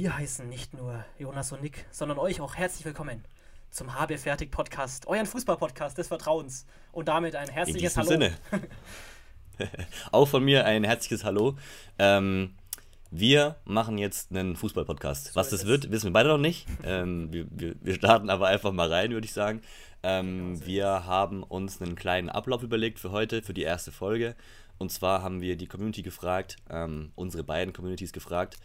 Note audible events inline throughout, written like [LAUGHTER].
Wir heißen nicht nur Jonas und Nick, sondern euch auch herzlich willkommen zum HB Fertig Podcast, euren Fußball-Podcast des Vertrauens. Und damit ein herzliches In Hallo. Sinne. [LAUGHS] auch von mir ein herzliches Hallo. Ähm, wir machen jetzt einen Fußball-Podcast. Was das wird, wissen wir beide noch nicht. Ähm, wir, wir, wir starten aber einfach mal rein, würde ich sagen. Ähm, wir haben uns einen kleinen Ablauf überlegt für heute, für die erste Folge. Und zwar haben wir die Community gefragt, ähm, unsere beiden Communities gefragt,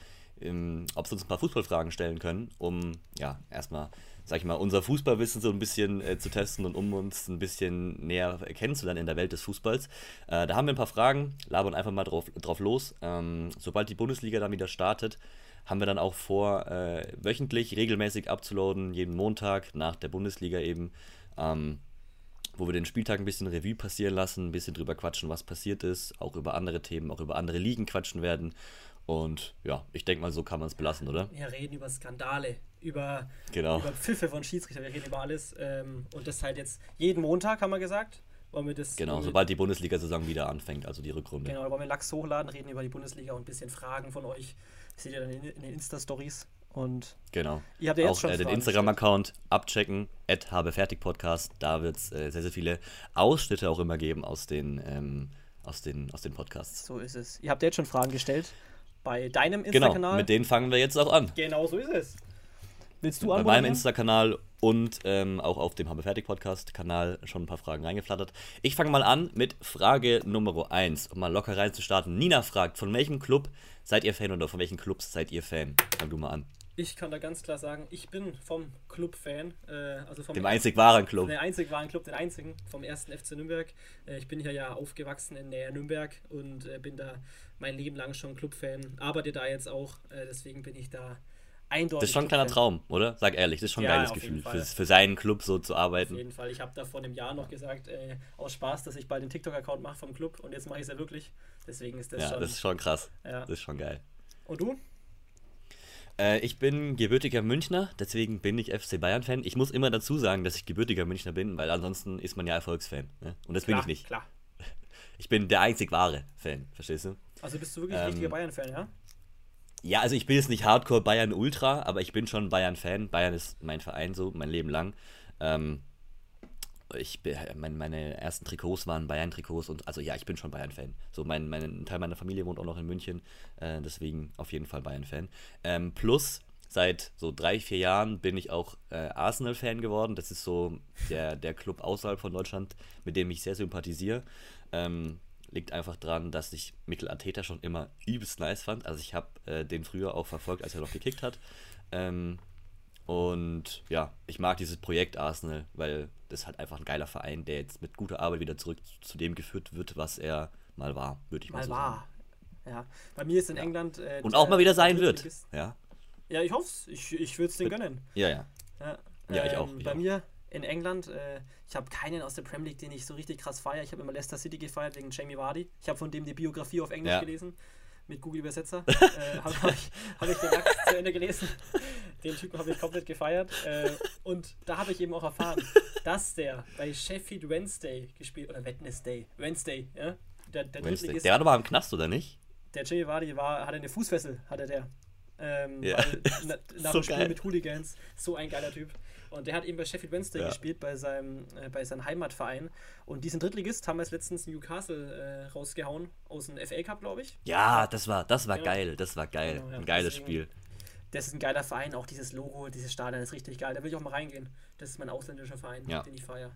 ähm, ob sie uns ein paar Fußballfragen stellen können, um ja erstmal, sag ich mal, unser Fußballwissen so ein bisschen äh, zu testen und um uns ein bisschen näher kennenzulernen in der Welt des Fußballs. Äh, da haben wir ein paar Fragen, labern einfach mal drauf, drauf los. Ähm, sobald die Bundesliga dann wieder startet, haben wir dann auch vor, äh, wöchentlich regelmäßig abzuladen, jeden Montag nach der Bundesliga eben. Ähm, wo wir den Spieltag ein bisschen Revue passieren lassen, ein bisschen drüber quatschen, was passiert ist, auch über andere Themen, auch über andere Ligen quatschen werden. Und ja, ich denke mal, so kann man es belassen, oder? Wir reden über Skandale, über, Genau. über Pfiffe von Schiedsrichter, wir reden über alles. Ähm, und das halt jetzt jeden Montag, haben wir gesagt. Wollen wir das Genau, sobald die Bundesliga-Saison wieder anfängt, also die Rückrunde. Genau, da wollen wir Lachs hochladen, reden über die Bundesliga und ein bisschen Fragen von euch. Seht ihr dann in, in den Insta-Stories. Und Genau. ihr habt ja jetzt auch schon äh, den Instagram-Account abchecken, at habefertigpodcast. Da wird es äh, sehr, sehr viele Ausschnitte auch immer geben aus den, ähm, aus den, aus den Podcasts. So ist es. Ihr habt ja jetzt schon Fragen gestellt bei deinem Genau, Insta-Kanal. mit denen fangen wir jetzt auch an. genau so ist es. Willst du bei meinem anmoderieren? Insta-Kanal und ähm, auch auf dem Habe Fertig Podcast-Kanal schon ein paar Fragen reingeflattert. Ich fange mal an mit Frage Nummer 1, um mal locker reinzustarten. Nina fragt, von welchem Club seid ihr Fan oder von welchen Clubs seid ihr Fan? Fang du mal an. Ich kann da ganz klar sagen, ich bin vom Club-Fan. Äh, also vom Dem einzig wahren Club. Der einzig wahren Club, den einzigen vom ersten FC Nürnberg. Äh, ich bin hier ja aufgewachsen in Nähe Nürnberg und äh, bin da mein Leben lang schon Club-Fan. Arbeite da jetzt auch, äh, deswegen bin ich da eindeutig. Das ist schon ein kleiner. Traum, oder? Sag ehrlich, das ist schon ein Ja, geiles auf Gefühl, für, für seinen Club so zu Auf arbeiten. jeden Fall. Ich habe da vor einem Jahr noch gesagt, äh, aus Spaß, dass ich bald den TikTok-Account mache vom Club und jetzt mache ich es ja wirklich. Deswegen ist das Ja, schon. das ist schon krass. ja. Das ist schon geil. Und du? Äh, ich bin gebürtiger Münchner, deswegen bin ich FC Bayern-Fan. Ich muss immer dazu sagen, dass ich gebürtiger Münchner bin, weil ansonsten ist man ja Erfolgsfan. Ne? Und das bin ich nicht. Klar. [LAUGHS] Ich bin der einzig wahre Fan, verstehst du? Also bist du wirklich Ähm, richtiger Bayern-Fan, ja? Ja, also ich bin jetzt nicht Hardcore Bayern Ultra, aber ich bin schon Bayern-Fan. Bayern ist mein Verein so, mein Leben lang. Ähm, ich bin, mein, meine ersten Trikots waren Bayern-Trikots und also ja, ich bin schon Bayern-Fan. So, mein, mein ein Teil meiner Familie wohnt auch noch in München, äh, deswegen auf jeden Fall Bayern-Fan. Ähm, plus seit so drei, vier Jahren bin ich auch äh, Arsenal-Fan geworden. Das ist so der, der Club außerhalb von Deutschland, mit dem ich sehr sympathisiere. Ähm, liegt einfach daran, dass ich Mikel Arteta schon immer übelst nice fand. Also ich habe äh, den früher auch verfolgt, als er noch gekickt hat. Ähm, und ja, ich mag dieses Projekt Arsenal, weil das halt einfach ein geiler Verein, der jetzt mit guter Arbeit wieder zurück zu dem geführt wird, was er mal war, würde ich mal, Mal so war. Ja. Bei mir ist in England. Äh, Und auch mal wieder sein wird. Drittligist- Ja, Ja, ich hoffe es. Ich, ich würde es den gönnen. ja, ja. Ja, Ja, ich auch, Ähm, ich bei auch. mir in England, äh, ich habe keinen aus der Premier League, den ich so richtig krass feiere. Ich habe immer Leicester City gefeiert wegen Jamie Vardy. Ich habe von dem die Biografie auf Englisch Ja. gelesen. Mit Google Übersetzer. [LAUGHS] äh, habe ich, hab ich den Lachs zu Ende gelesen. Den Typen habe ich komplett gefeiert. Äh, und da habe ich eben auch erfahren, dass der bei Sheffield Wednesday gespielt, oder Wednesday, Wednesday, ja? Der, der Wednesday. Der war doch mal im Knast, oder nicht? der Jamie Vardy war, hatte eine Fußfessel, hatte der. Ähm, Ja. [LAUGHS] na, nach So dem Spiel geil. mit Hooligans. So ein geiler Typ. Und der hat eben bei Sheffield Wednesday Ja. gespielt, bei seinem, äh, bei seinem Heimatverein. Und diesen Drittligist haben wir jetzt letztens Newcastle äh, rausgehauen, aus dem FA Cup, glaube ich. Ja, das war, das war Ja. geil, das war geil. Genau, ja. Ein geiles Deswegen- Spiel. Das ist ein geiler Verein, auch dieses Logo, dieses Stadion ist richtig geil. Da will ich auch mal reingehen. Das ist mein ausländischer Verein, Ja. den ich feiere.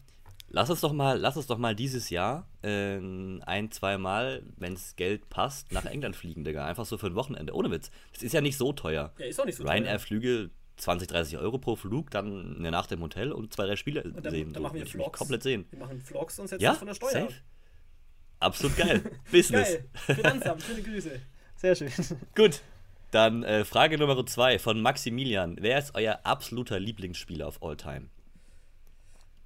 Lass uns doch mal, lass uns doch mal dieses Jahr äh, ein, zwei Mal, wenn es Geld passt, nach England fliegen, Digga. Einfach so für ein Wochenende. Ohne Witz. Das ist ja nicht so teuer. Ja, ist auch nicht so Ryanair-Flüge 20, 30 Euro pro Flug, dann eine Nacht im Hotel und zwei, drei Spiele Und dann, sehen. dann machen wir Vlogs. komplett sehen. Wir machen Vlogs und setzen Ja, uns von der Steuer safe. ab. Absolut geil. [LAUGHS] Business. Geil. Finanzamt, schöne Grüße. Sehr schön. [LAUGHS] Gut. Dann äh, Frage Nummer zwei von Maximilian. Wer ist euer absoluter Lieblingsspieler of all time?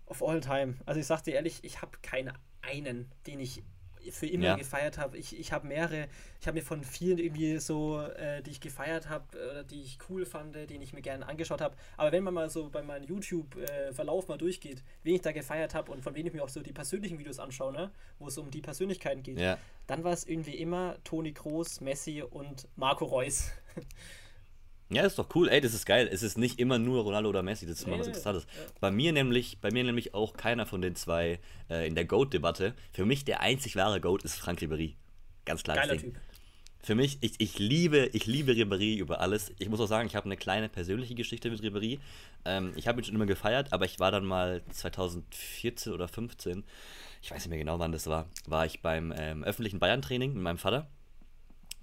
Of all time. Also ich sag dir ehrlich, ich habe keinen einen, den ich für immer Ja. gefeiert habe. Ich, ich habe mehrere, ich habe mir von vielen irgendwie so, äh, die ich gefeiert habe oder die ich cool fand, die ich mir gerne angeschaut habe. Aber wenn man mal so bei meinem YouTube-Verlauf mal durchgeht, wen ich da gefeiert habe und von wem ich mir auch so die persönlichen Videos anschaue, ne, wo es um die Persönlichkeiten geht, Ja. dann war es irgendwie immer Toni Kroos, Messi und Marco Reus. [LAUGHS] Ja, ist doch cool. Ey, das ist geil. Es ist nicht immer nur Ronaldo oder Messi, das ist mal was Interessantes. Bei mir nämlich, bei mir nämlich auch keiner von den zwei äh, in der GOAT-Debatte. Für mich der einzig wahre GOAT ist Frank Ribéry. Ganz klar. Geiler Ding. Typ. Für mich, ich, ich liebe, ich liebe Ribéry über alles. Ich muss auch sagen, ich habe eine kleine persönliche Geschichte mit Ribéry. Ähm, ich habe ihn schon immer gefeiert, aber ich war dann mal 2014 oder 15, ich weiß nicht mehr genau, wann das war, war ich beim ähm, öffentlichen Bayern-Training mit meinem Vater.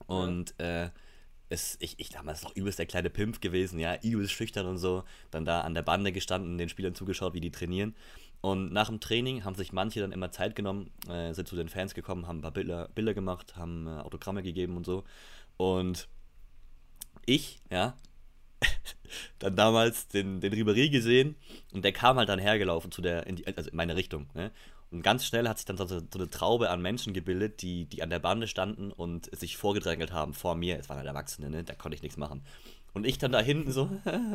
Und äh, es, ich, ich damals noch übelst der kleine Pimp gewesen, ja, übelst schüchtern und so. Dann da an der Bande gestanden, den Spielern zugeschaut, wie die trainieren. Und nach dem Training haben sich manche dann immer Zeit genommen, äh, sind zu den Fans gekommen, haben ein paar Bilder, Bilder gemacht, haben äh, Autogramme gegeben und so. Und ich, ja, [LAUGHS] dann damals den, den Ribéry gesehen und der kam halt dann hergelaufen zu der, in die, also in meine Richtung. Ne? Und ganz schnell hat sich dann so, so, eine Traube an Menschen gebildet, die, die an der Bande standen und sich vorgedrängelt haben vor mir. Es waren halt Erwachsene, ne? da konnte ich nichts machen. Und ich dann da hinten so,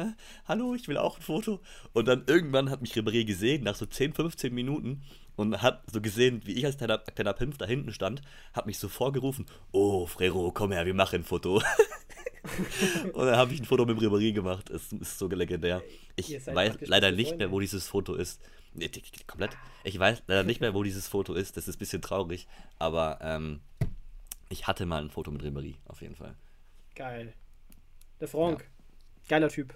[LAUGHS] hallo, ich will auch ein Foto. Und dann irgendwann hat mich Ribéry gesehen, nach so 10, 15 Minuten, und hat so gesehen, wie ich als kleiner, kleiner Pimp da hinten stand, hat mich so vorgerufen, oh, Frero, komm her, wir machen ein Foto. [LAUGHS] [LAUGHS] und dann habe ich ein Foto mit Ribéry gemacht. Es ist so legendär. Ich weiß leider nicht mehr, wo dieses Foto ist. Nee, komplett. Ich weiß leider nicht mehr, wo dieses Foto ist. Das ist ein bisschen traurig. Aber ähm, ich hatte mal ein Foto mit Ribéry, auf jeden Fall. Geil. Der Frank. Ja. Geiler Typ.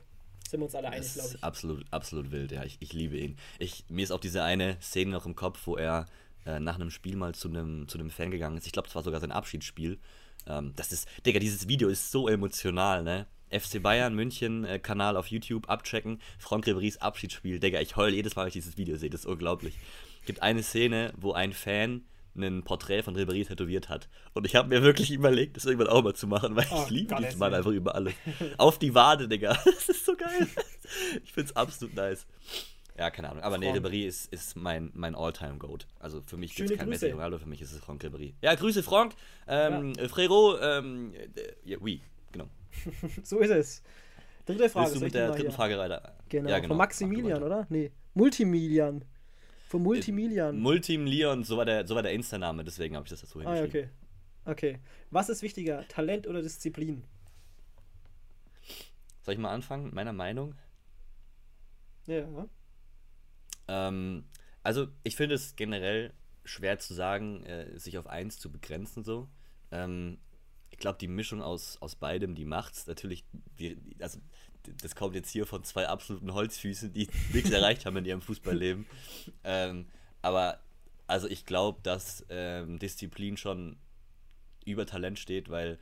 Sind wir uns alle einig, glaube ich. Absolut, absolut wild, ja. Ich, ich liebe ihn. Ich, mir ist auch diese eine Szene noch im Kopf, wo er äh, nach einem Spiel mal zu einem, zu einem Fan gegangen ist. Ich glaube, es war sogar sein Abschiedsspiel. Ähm, das ist, Digga, dieses Video ist so emotional, ne? FC Bayern München äh, Kanal auf YouTube abchecken. Franck Ribéry's Abschiedsspiel. Digga, ich heule jedes Mal, wenn ich dieses Video sehe. Das ist unglaublich. Es gibt eine Szene, wo ein Fan ein Porträt von Ribéry tätowiert hat. Und ich habe mir wirklich überlegt, das irgendwann auch mal zu machen, weil oh, ich liebe diesen Mann einfach über alles. Auf die Wade, Digga. [LAUGHS] Das ist so geil. Ich find's absolut nice. Ja, keine Ahnung. Aber Franck. nee, Ribéry ist, ist mein, mein All-Time-Goat. Also für mich gibt es kein Messi Ronaldo, für mich ist es Franck Ribéry. Ja, Grüße Franck. Ähm, ja. Frérot, ähm, ja, oui, genau. [LAUGHS] so ist es. Dritte Frage. Bist du mit der dritten hier? Frage weiter? Genau, ja, genau. von Maximilian, oder? Nee, Multimilian. Von Multimilian. Äh, Multimilian, so war der, so war der Insta-Name, deswegen habe ich das dazu hingeschrieben. Ah, okay. Okay. Was ist wichtiger, Talent oder Disziplin? Soll ich mal anfangen? Meiner Meinung? Ja. Ähm, also, ich finde es generell schwer zu sagen, äh, sich auf eins zu begrenzen, so. Ähm, ich glaube, die Mischung aus, aus beidem, die macht's. Natürlich, die, also, das kommt jetzt hier von zwei absoluten Holzfüßen, die [LAUGHS] nichts erreicht haben in ihrem Fußballleben. Ähm, aber also ich glaube, dass ähm, Disziplin schon über Talent steht, weil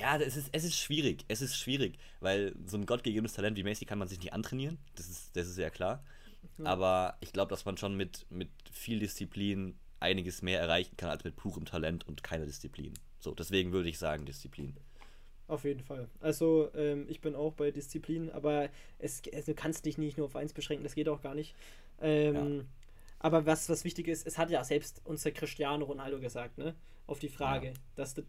ja, es ist, es ist schwierig. Es ist schwierig, weil so ein gottgegebenes Talent wie Messi kann man sich nicht antrainieren. Das ist, das ist ja klar. Mhm. Aber ich glaube, dass man schon mit, mit viel Disziplin einiges mehr erreichen kann als mit purem Talent und keiner Disziplin. So, deswegen würde ich sagen Disziplin. Auf jeden Fall. Also ähm, ich bin auch bei Disziplin, aber es, es, du kannst dich nicht nur auf eins beschränken, das geht auch gar nicht. Ähm, ja. Aber was, was wichtig ist, es hat ja selbst unser Cristiano Ronaldo gesagt, ne? Auf die Frage, ja. dass, der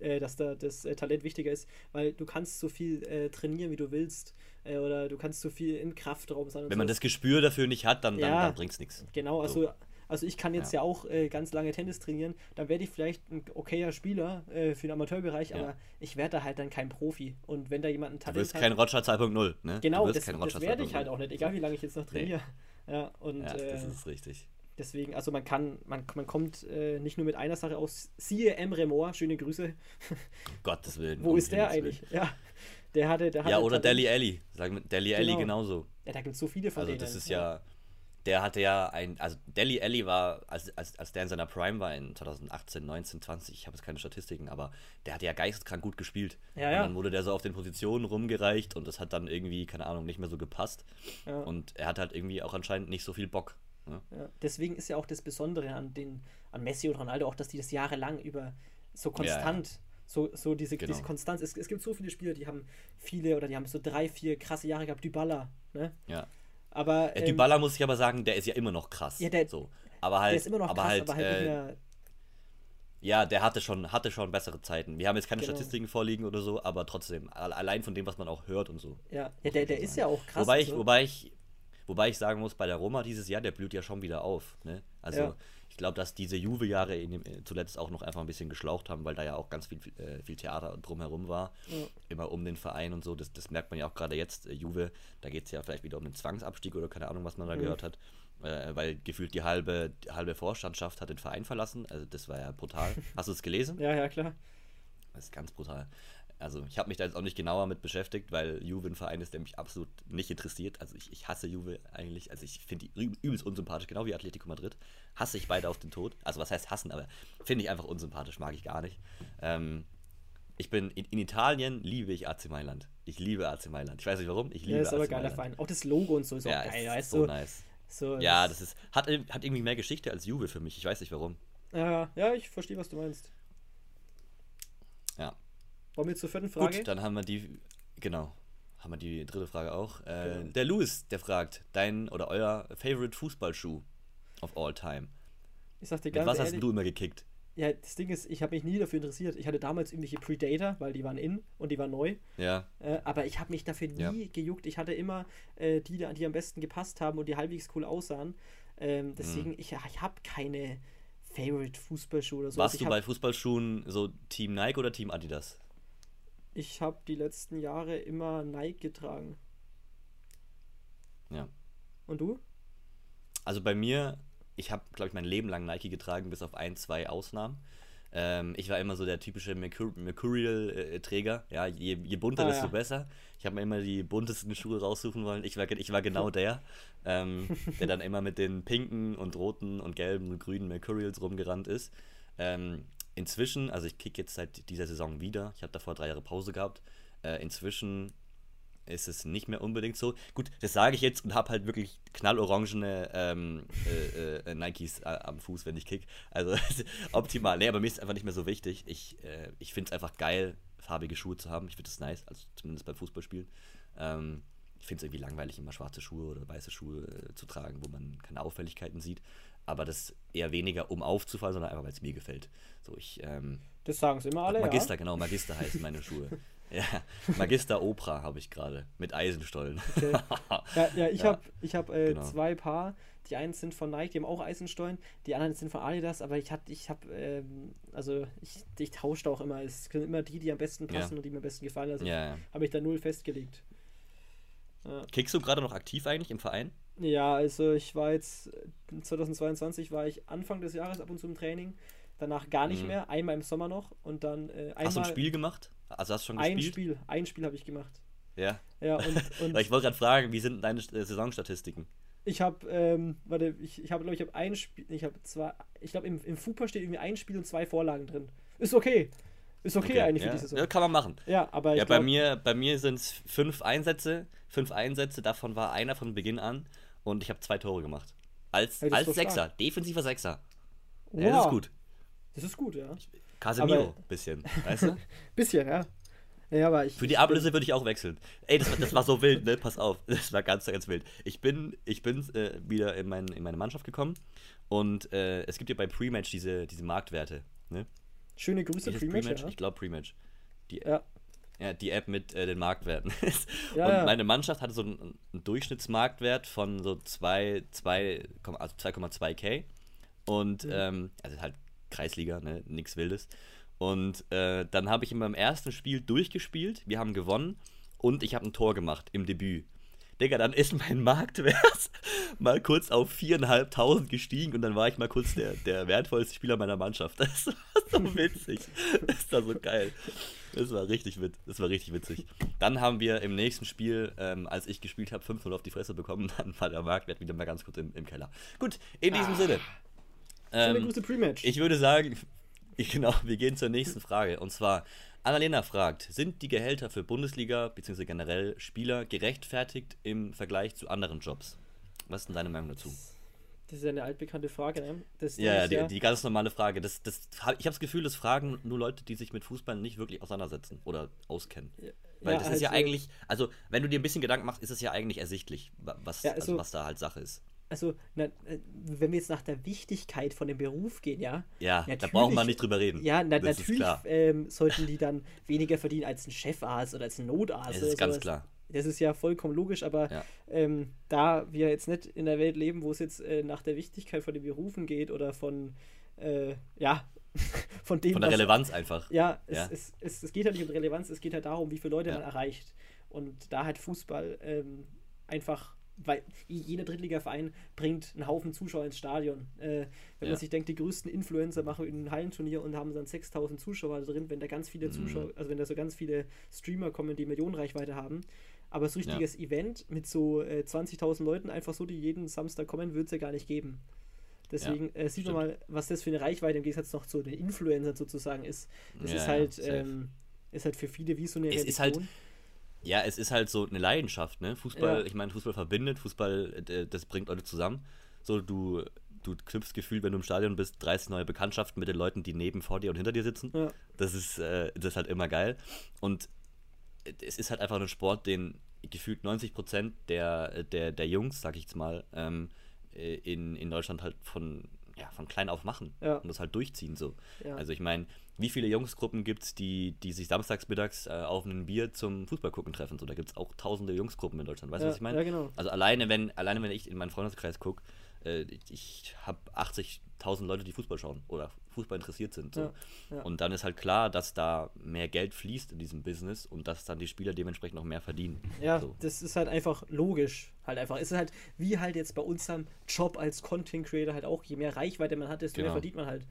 äh, dass da das äh, Talent wichtiger ist, weil du kannst so viel äh, trainieren, wie du willst, äh, oder du kannst so viel in Kraftraum sein. Wenn man das Gespür dafür nicht hat, dann, ja, dann, dann bringt es nichts. Genau, also so. Also ich kann jetzt ja, ja auch äh, ganz lange Tennis trainieren, dann werde ich vielleicht ein okayer Spieler äh, für den Amateurbereich, ja. aber ich werde da halt dann kein Profi. Und wenn da jemand ein Talent Du wirst hat, kein Roger 2.0, ne? Genau, das, das werde ich halt auch nicht, egal wie lange ich jetzt noch trainiere. Nee. Ja, und, ja, das äh, ist richtig. Deswegen, also man kann, man, man kommt äh, nicht nur mit einer Sache aus. Siehe Emre Moore, schöne Grüße. [LAUGHS] Gottes Willen. Wo ist der eigentlich? Ja. Der hatte, der hatte ja, oder Deli Alli. Sagen wir Deli Alli genau. genauso. Ja, da gibt es so viele von also denen. Also das ist ja der hatte ja ein, also Deli Alli war, als, als, als der in seiner Prime war, in 2018, 19, 20, ich habe jetzt keine Statistiken, aber der hatte ja geisteskrank gut gespielt. Ja, ja. Und dann wurde der so auf den Positionen rumgereicht und das hat dann irgendwie, keine Ahnung, nicht mehr so gepasst. Ja. Und er hat halt irgendwie auch anscheinend nicht so viel Bock. Ne? Ja. Deswegen ist ja auch das Besondere an, den, an Messi und Ronaldo auch, dass die das jahrelang über so konstant. Ja, so, so diese, genau. diese Konstanz. Es, es gibt so viele Spieler, die haben viele oder die haben so drei, vier krasse Jahre gehabt. Dybala, ne? Ja. Aber, ähm, Dybala muss ich aber sagen, der ist ja immer noch krass. Ja, der, so. aber halt, der ist immer noch aber krass, halt, aber halt äh, mehr, Ja, der hatte schon, hatte schon bessere Zeiten. Wir haben jetzt keine genau. Statistiken vorliegen oder so, aber trotzdem, allein von dem, was man auch hört und so. Ja, ja der, der ist ja auch krass. Wobei ich, so. wobei ich, Wobei ich sagen muss, bei der Roma dieses Jahr, der blüht ja schon wieder auf. Ne? Also Ja. ich glaube, dass diese Juve-Jahre äh, zuletzt auch noch einfach ein bisschen geschlaucht haben, weil da ja auch ganz viel, äh, viel Theater drumherum war. Ja. Immer um den Verein und so. Das, das merkt man ja auch gerade jetzt. Äh, Juve, da geht es ja vielleicht wieder um den Zwangsabstieg oder keine Ahnung, was man da Mhm. gehört hat. Äh, weil gefühlt die halbe, die halbe Vorstandschaft hat den Verein verlassen. Also das war ja brutal. [LAUGHS] Hast du es gelesen? Ja, ja, klar. Das ist ganz brutal. Also ich habe mich da jetzt auch nicht genauer mit beschäftigt, weil Juve ein Verein ist, der mich absolut nicht interessiert. Also ich, ich hasse Juve eigentlich. Also ich finde die üb- übelst unsympathisch, genau wie Atletico Madrid. Hasse ich beide auf den Tod. Also was heißt hassen, aber finde ich einfach unsympathisch, mag ich gar nicht. Ähm, ich bin in, in Italien liebe ich AC Mailand. Ich liebe AC Mailand. Ich weiß nicht warum, ich liebe Ja, ist aber AC geiler. Verein. Auch das Logo und so ist Ja, auch geil, ist so du? nice. So, Ja, das ist hat, hat irgendwie mehr Geschichte als Juve für mich. Ich weiß nicht warum. Ja, ja, ich verstehe, was du meinst. Ja. Wollen wir zur vierten Frage? Gut, dann haben wir die, genau, haben wir die dritte Frage auch. Äh, Genau. Der Louis, der fragt, dein oder euer Favorite Fußballschuh of all time. ich sag dir Mit ganz was hast ehrlich, du immer gekickt? ja, das Ding ist, ich habe mich nie dafür interessiert. Ich hatte damals irgendwelche Predator, weil die waren in und die waren neu. Ja, Äh, aber ich habe mich dafür nie Ja. gejuckt. Ich hatte immer äh, die, die am besten gepasst haben und die halbwegs cool aussahen. Ähm, Mhm. deswegen, ich, ich habe keine Favorite Fußballschuhe oder so. warst Also du bei Fußballschuhen so Team Nike oder Team Adidas? Ich habe die letzten Jahre immer Nike getragen. Ja. Und du? Also bei mir, ich habe, glaube ich, mein Leben lang Nike getragen, bis auf ein, zwei Ausnahmen. Ähm, ich war immer so der typische Mercur Mercurial-Träger. Ja, je, je bunter, Ah, desto ja. besser. Ich habe mir immer die buntesten Schuhe raussuchen wollen. Ich war, ich war genau der, ähm, [LAUGHS] der dann immer mit den pinken und roten und gelben und grünen Mercurials rumgerannt ist. Ähm, inzwischen, also ich kicke jetzt seit dieser Saison wieder. Ich habe davor drei Jahre Pause gehabt. Äh, inzwischen ist es nicht mehr unbedingt so. Gut, das sage ich jetzt und habe halt wirklich knallorangene ähm, äh, äh, Nikes äh, am Fuß, wenn ich kick. Also [LAUGHS] optimal. Nee, aber mir ist es einfach nicht mehr so wichtig. Ich, äh, ich finde es einfach geil, farbige Schuhe zu haben. Ich finde es nice, also zumindest beim Fußballspielen. Ähm, ich finde es irgendwie langweilig, immer schwarze Schuhe oder weiße Schuhe äh, zu tragen, wo man keine Auffälligkeiten sieht. Aber das eher weniger, um aufzufallen, sondern einfach, weil es mir gefällt. So, ich, ähm, Das sagen sie immer alle, Magister, ja. genau, Magister heißen meine Schuhe. [LAUGHS] Ja, Magister Opera habe ich gerade mit Eisenstollen. Okay. [LAUGHS] Ja, ja ich Ja, habe ich hab, äh, genau. zwei Paar. Die einen sind von Nike, die haben auch Eisenstollen. Die anderen sind von Adidas, aber ich hatte, ich habe, ähm, also ich, ich tausche auch immer. Es sind immer die, die am besten passen und die mir am besten gefallen. Also habe ich da null festgelegt. Ja. Kickst du gerade noch aktiv eigentlich im Verein? Ja, also ich war jetzt äh, 2022 war ich Anfang des Jahres ab und zu im Training, danach gar nicht Mhm. mehr, einmal im Sommer noch und dann äh, einmal Hast du ein Spiel gemacht? Also hast du schon ein gespielt? Spiel, ein Spiel habe ich gemacht. Ja. Ja, und, [LAUGHS] und ich wollte gerade fragen, wie sind deine äh, Saisonstatistiken? ich habe, ähm, warte, ich, ich habe, glaube ich, habe ein Spiel, ich habe zwei, ich glaube im, im FUPA steht irgendwie ein Spiel und zwei Vorlagen drin. Ist okay. Ist okay, eigentlich ja. für die Saison. Ja, kann man machen. Ja, aber ich Ja, bei glaub, mir, bei mir sind es fünf Einsätze. Fünf Einsätze, davon war einer von Beginn an und ich habe zwei Tore gemacht. Als, ist als doch stark. Sechser, defensiver Sechser. wow, Ja, das ist gut. Das ist gut, ja. Casemiro, Aber- bisschen, weißt du? [LAUGHS] Bisschen, ja. Ja, aber ich. Für die Ablöse würde ich auch wechseln. Ey, das, war- das war so wild, ne? Pass auf. [LAUGHS] Das war ganz, ganz wild. Ich bin, ich bin äh, wieder in, mein, in meine Mannschaft gekommen und äh, es gibt ja bei Pre-Match diese, diese Marktwerte. Ne? Schöne Grüße, Pre-Match, ja. Ich glaube Pre-Match. Die, Ja. ja, die App mit äh, den Marktwerten. [LAUGHS] Ja, und meine Mannschaft hatte so einen, einen Durchschnittsmarktwert von so 2, 2, also 2,2k. Und, Mhm. ähm, also halt Kreisliga, ne? Nix Wildes. Und äh, dann habe ich in meinem ersten Spiel durchgespielt. Wir haben gewonnen und ich habe ein Tor gemacht im Debüt. Digga, dann ist mein Marktwert [LAUGHS] mal kurz auf 4.500 gestiegen und dann war ich mal kurz der, der wertvollste Spieler meiner Mannschaft. [LAUGHS] Das war so [LAUGHS] witzig. Das war so geil. Das war richtig witz, das war richtig witzig. Dann haben wir im nächsten Spiel, ähm, als ich gespielt habe, 5-0 auf die Fresse bekommen. Dann war der Marktwert wieder mal ganz kurz im, im Keller. Gut, in diesem Ah. Sinne. Schöne Ähm, Grüße, Pre-Match. ich würde sagen, ich, genau, wir gehen zur nächsten Frage. Und zwar, Annalena fragt, sind die Gehälter für Bundesliga bzw. generell Spieler gerechtfertigt im Vergleich zu anderen Jobs? Was ist denn deine Meinung dazu? Das ist ja eine altbekannte Frage, ne? Das Ja, die, die ganz normale Frage. Das, das, ich habe das Gefühl, das fragen nur Leute, die sich mit Fußball nicht wirklich auseinandersetzen oder auskennen. Weil ja, das ist ja also- eigentlich, also wenn du dir ein bisschen Gedanken machst, ist es ja eigentlich ersichtlich, wa- was, Ja, also, also- was da halt Sache ist. Also, na, äh, wenn wir jetzt nach der Wichtigkeit von dem Beruf gehen, ja. Ja, da brauchen wir nicht drüber reden. Ja, na, das ist natürlich klar. ähm, sollten die dann weniger verdienen als ein Chefarzt oder als ein Notarzt. Oder ist ganz sowas. klar. Das ist ja vollkommen logisch, aber ja. ähm, da wir jetzt nicht in der Welt leben, wo es jetzt äh, nach der Wichtigkeit von den Berufen geht oder von, äh, ja, [LAUGHS] von dem. Von der was, Relevanz einfach. Ja, es, ja. Es, es, es, geht halt nicht um Relevanz, es geht halt darum, wie viele Leute ja. man erreicht. Und da hat Fußball ähm, einfach weil jeder Drittligaverein bringt einen Haufen Zuschauer ins Stadion. Äh, wenn ja. man sich denkt, die größten Influencer machen ein Hallenturnier und haben dann 6000 Zuschauer drin, wenn da ganz viele mhm. Zuschauer, also wenn da so ganz viele Streamer kommen, die Millionenreichweite haben. Aber so richtiges ja. Event mit so äh, 20.000 Leuten, einfach so, die jeden Samstag kommen, wird es ja gar nicht geben. Deswegen ja, äh, sieht man mal, was das für eine Reichweite im Gegensatz noch zu den Influencern sozusagen ist. Das ist halt, ähm, ist halt für viele wie so eine es Religion. Ist halt, ja, es ist halt so eine Leidenschaft, ne? Fußball, ja. ich meine, Fußball verbindet, Fußball, äh, das bringt Leute zusammen. So, du, du knüpfst gefühlt, wenn du im Stadion bist, 30 neue Bekanntschaften mit den Leuten, die neben vor dir und hinter dir sitzen. Ja. Das ist, äh, das ist halt immer geil. Und es ist halt einfach ein Sport, den gefühlt 90 Prozent der, der, der Jungs, sag ich jetzt mal, ähm, äh, in, in Deutschland halt von, ja, von klein auf machen ja. und das halt durchziehen so. Ja. Also ich meine, wie viele Jungsgruppen gibt es, die, die sich samstags mittags äh, auf ein Bier zum Fußballgucken treffen? So, da gibt es auch tausende Jungsgruppen in Deutschland. Weißt du, ja, was ich meine? Ja, genau. Also alleine, wenn, alleine wenn ich in meinen Freundeskreis gucke, äh, ich habe 80.000 Leute, die Fußball schauen oder Fußball interessiert sind. So. Ja, ja. Und dann ist halt klar, dass da mehr Geld fließt in diesem Business und dass dann die Spieler dementsprechend noch mehr verdienen. Ja, so. das ist halt einfach logisch. Halt einfach. Es ist halt wie halt jetzt bei unserem Job als Content Creator halt auch, je mehr Reichweite man hat, desto genau. mehr verdient man halt.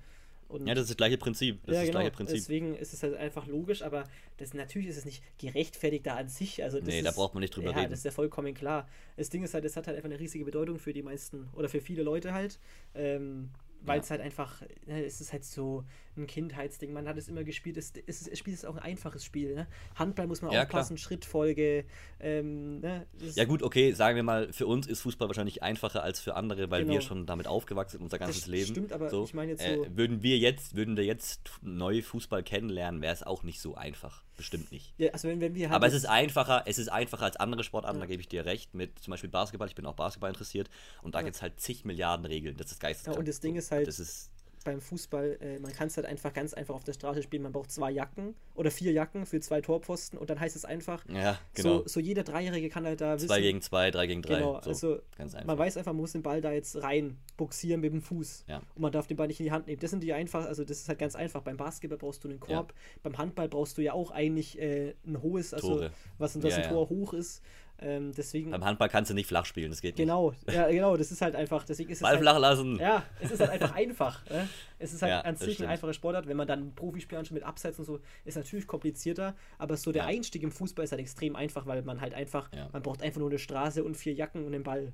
Und ja, das ist das gleiche Prinzip. Das ja, ist genau. das gleiche Prinzip. Deswegen ist es halt einfach logisch, aber das, natürlich ist es nicht gerechtfertigt da an sich. Also nee, ist, da braucht man nicht drüber ja, reden. das ist ja vollkommen klar. Das Ding ist halt, es hat halt einfach eine riesige Bedeutung für die meisten oder für viele Leute halt. Ähm, weil es halt einfach, ne, es ist halt so ein Kindheitsding. Man hat es immer gespielt. Es, es, es Spiel ist auch ein einfaches Spiel. Ne? Handball muss man ja, aufpassen, klar. Schrittfolge. Ähm, ne? Ja gut, okay, sagen wir mal, für uns ist Fußball wahrscheinlich einfacher als für andere, weil genau. wir schon damit aufgewachsen sind, unser ganzes das Leben. Stimmt, aber so. ich meine jetzt so. Äh, würden wir jetzt, würden wir jetzt neu Fußball kennenlernen, wäre es auch nicht so einfach. Bestimmt nicht. Ja, also wenn, wenn wir halt aber es ist einfacher, es ist einfacher als andere Sportarten, ja. da gebe ich dir recht, mit zum Beispiel Basketball, ich bin auch Basketball interessiert und da ja. gibt es halt zig Milliarden Regeln. Das ist geisteskrank. Ja, und das Ding ist halt, das ist beim Fußball, äh, man kann es halt einfach ganz einfach auf der Straße spielen. Man braucht zwei Jacken oder vier Jacken für zwei Torpfosten und dann heißt es einfach, ja, genau. so, so jeder Dreijährige kann halt da wissen. Zwei gegen zwei, drei gegen drei. Genau, so, also man weiß einfach, man muss den Ball da jetzt rein buxieren mit dem Fuß. Ja. Und man darf den Ball nicht in die Hand nehmen. Das sind die einfach, also das ist halt ganz einfach. Beim Basketball brauchst du einen Korb, ja. beim Handball brauchst du ja auch eigentlich äh, ein hohes, also Tore. was, was ein Tor hoch ist. Ähm, deswegen, Beim Handball kannst du nicht flach spielen, das geht genau, nicht. Genau, ja, genau, das ist halt einfach, deswegen ist Ball halt, flach lassen! Ja, es ist halt einfach einfach. Ne? Es ist halt ja, an sich ein einfacher Sportart. Wenn man dann Profispielern schon mit Abseits und so, ist natürlich komplizierter, aber so der ja. Einstieg im Fußball ist halt extrem einfach, weil man halt einfach, ja. man braucht einfach nur eine Straße und vier Jacken und einen Ball.